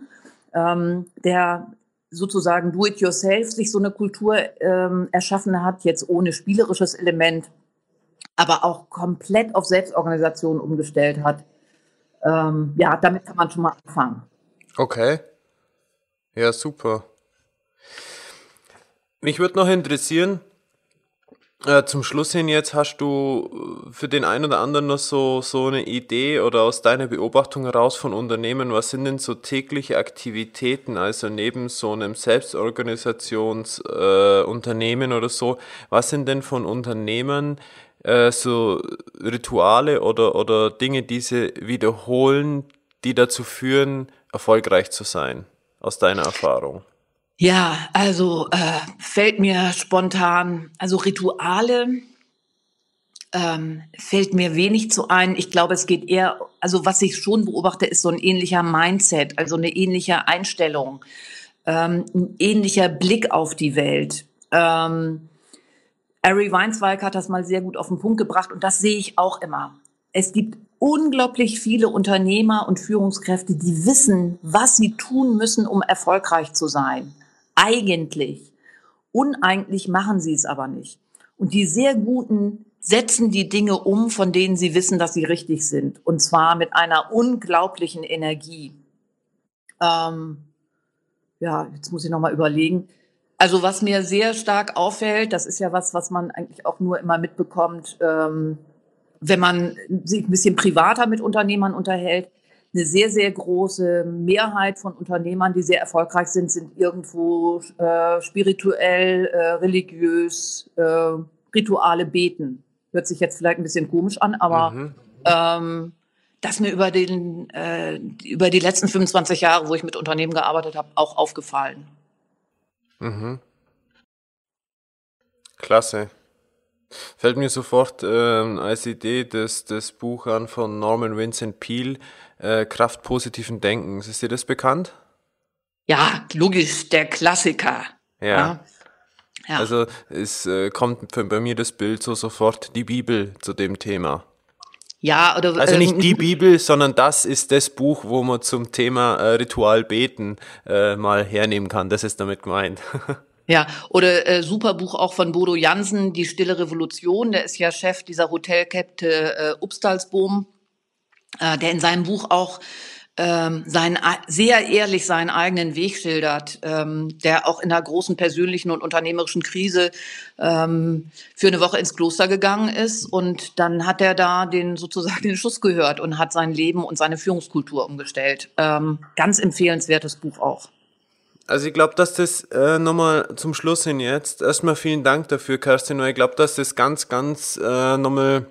Ähm, der sozusagen Do-it-yourself sich so eine Kultur ähm, erschaffen hat, jetzt ohne spielerisches Element, aber auch komplett auf Selbstorganisation umgestellt hat. Ähm, ja, damit kann man schon mal anfangen. Okay. Ja, super. Mich würde noch interessieren, äh, zum Schluss hin jetzt hast du äh, für den einen oder anderen noch so, so eine Idee oder aus deiner Beobachtung heraus von Unternehmen, was sind denn so tägliche Aktivitäten, also neben so einem Selbstorganisationsunternehmen äh, oder so, was sind denn von Unternehmen äh, so Rituale oder, oder Dinge, die sie wiederholen, die dazu führen, erfolgreich zu sein, aus deiner Erfahrung? Ja, also äh, fällt mir spontan, also Rituale ähm, fällt mir wenig zu ein. Ich glaube, es geht eher, also was ich schon beobachte, ist so ein ähnlicher Mindset, also eine ähnliche Einstellung, ähm, ein ähnlicher Blick auf die Welt. Ähm, Ari Weinswald hat das mal sehr gut auf den Punkt gebracht und das sehe ich auch immer. Es gibt unglaublich viele Unternehmer und Führungskräfte, die wissen, was sie tun müssen, um erfolgreich zu sein eigentlich. Uneigentlich machen sie es aber nicht. Und die sehr guten setzen die Dinge um, von denen sie wissen, dass sie richtig sind. Und zwar mit einer unglaublichen Energie. Ähm, ja, jetzt muss ich noch mal überlegen. Also was mir sehr stark auffällt, das ist ja was, was man eigentlich auch nur immer mitbekommt, ähm, wenn man sich ein bisschen privater mit Unternehmern unterhält. Eine sehr, sehr große Mehrheit von Unternehmern, die sehr erfolgreich sind, sind irgendwo äh, spirituell, äh, religiös, äh, Rituale beten. Hört sich jetzt vielleicht ein bisschen komisch an, aber mhm. ähm, das mir über, den, äh, über die letzten 25 Jahre, wo ich mit Unternehmen gearbeitet habe, auch aufgefallen. Mhm. Klasse. Fällt mir sofort äh, als Idee das, das Buch an von Norman Vincent Peale, äh, Kraft positiven Denkens. Ist dir das bekannt? Ja, logisch, der Klassiker. Ja. ja. ja. Also es äh, kommt bei mir das Bild so sofort die Bibel zu dem Thema. Ja, oder also nicht ähm, die Bibel, sondern das ist das Buch, wo man zum Thema äh, Ritual beten äh, mal hernehmen kann. Das ist damit gemeint. Ja, oder äh, super Buch auch von Bodo Jansen, Die Stille Revolution. Der ist ja Chef dieser Hotelkette äh, Upstalsboom, äh, der in seinem Buch auch ähm, seinen, sehr ehrlich seinen eigenen Weg schildert, ähm, der auch in einer großen persönlichen und unternehmerischen Krise ähm, für eine Woche ins Kloster gegangen ist. Und dann hat er da den sozusagen den Schuss gehört und hat sein Leben und seine Führungskultur umgestellt. Ähm, ganz empfehlenswertes Buch auch. Also ich glaube, dass das äh, nochmal zum Schluss hin jetzt, erstmal vielen Dank dafür, Kerstin, ich glaube, dass das ganz, ganz äh, nochmal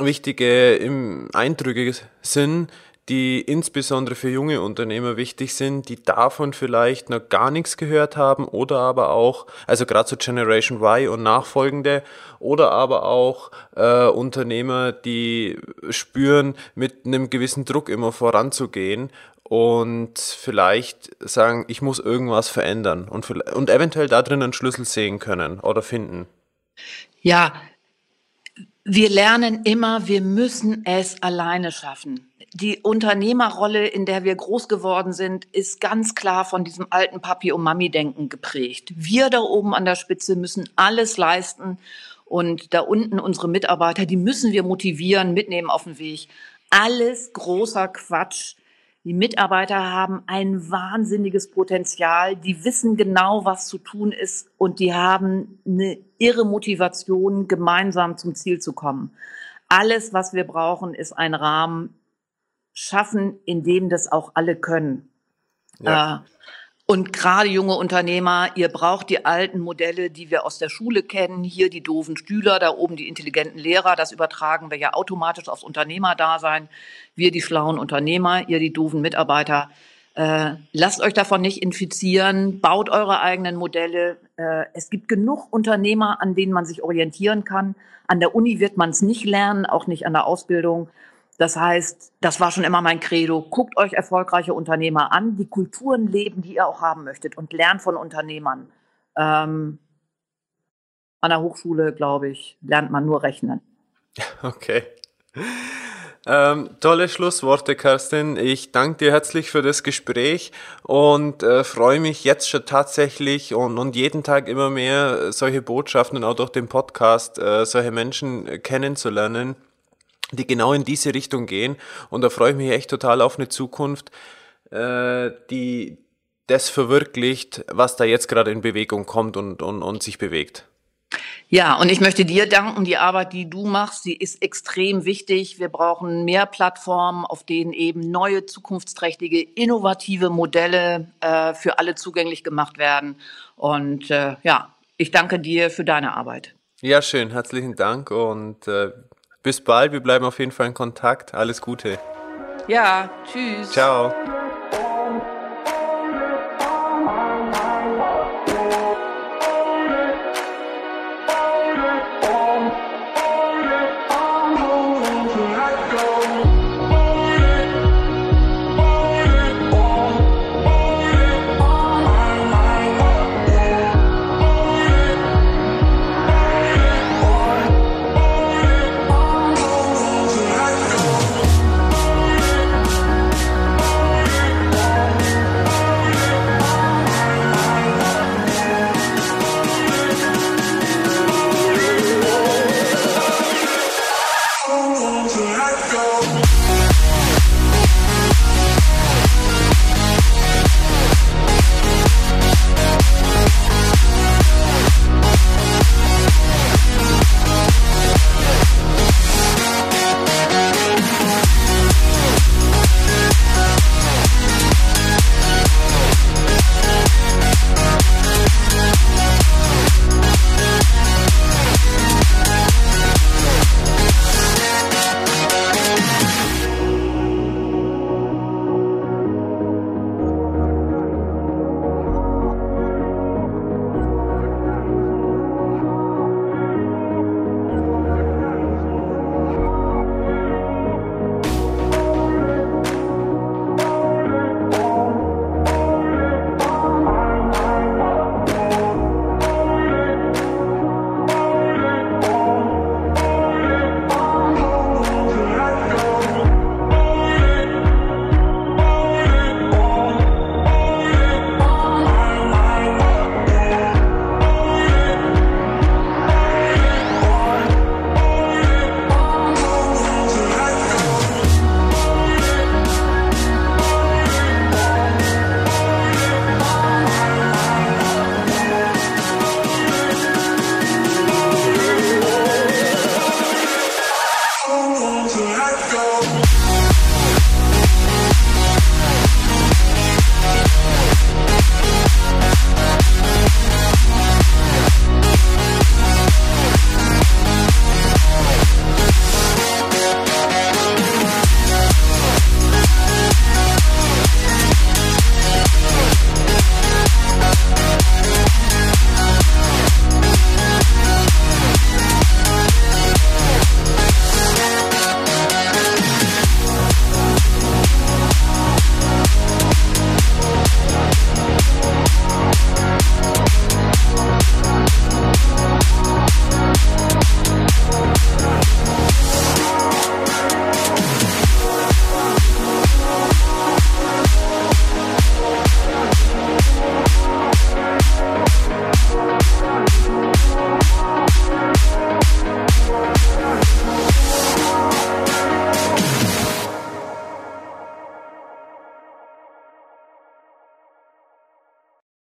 wichtige Eindrücke sind, die insbesondere für junge Unternehmer wichtig sind, die davon vielleicht noch gar nichts gehört haben oder aber auch, also gerade so Generation Y und nachfolgende, oder aber auch äh, Unternehmer, die spüren, mit einem gewissen Druck immer voranzugehen und vielleicht sagen, ich muss irgendwas verändern und, und eventuell da drin einen Schlüssel sehen können oder finden. Ja, wir lernen immer, wir müssen es alleine schaffen. Die Unternehmerrolle, in der wir groß geworden sind, ist ganz klar von diesem alten Papi- und Mami-Denken geprägt. Wir da oben an der Spitze müssen alles leisten und da unten unsere Mitarbeiter, die müssen wir motivieren, mitnehmen auf den Weg. Alles großer Quatsch. Die Mitarbeiter haben ein wahnsinniges Potenzial. Die wissen genau, was zu tun ist und die haben eine irre Motivation, gemeinsam zum Ziel zu kommen. Alles, was wir brauchen, ist ein Rahmen schaffen, in dem das auch alle können. Ja. Äh, und gerade junge Unternehmer, ihr braucht die alten Modelle, die wir aus der Schule kennen. Hier die doofen Stühler, da oben die intelligenten Lehrer. Das übertragen wir ja automatisch aufs Unternehmerdasein. Wir die schlauen Unternehmer, ihr die doofen Mitarbeiter. Äh, lasst euch davon nicht infizieren, baut eure eigenen Modelle. Äh, es gibt genug Unternehmer, an denen man sich orientieren kann. An der Uni wird man es nicht lernen, auch nicht an der Ausbildung. Das heißt, das war schon immer mein Credo. Guckt euch erfolgreiche Unternehmer an, die Kulturen leben, die ihr auch haben möchtet und lernt von Unternehmern. Ähm, an der Hochschule, glaube ich, lernt man nur rechnen. Okay. Ähm, tolle Schlussworte, Kerstin. Ich danke dir herzlich für das Gespräch und äh, freue mich jetzt schon tatsächlich und, und jeden Tag immer mehr solche Botschaften und auch durch den Podcast äh, solche Menschen kennenzulernen, die genau in diese Richtung gehen. Und da freue ich mich echt total auf eine Zukunft, äh, die das verwirklicht, was da jetzt gerade in Bewegung kommt und, und, und sich bewegt. Ja, und ich möchte dir danken. Die Arbeit, die du machst, die ist extrem wichtig. Wir brauchen mehr Plattformen, auf denen eben neue, zukunftsträchtige, innovative Modelle äh, für alle zugänglich gemacht werden. Und äh, ja, ich danke dir für deine Arbeit. Ja, schön. Herzlichen Dank und äh, bis bald. Wir bleiben auf jeden Fall in Kontakt. Alles Gute. Ja, tschüss. Ciao.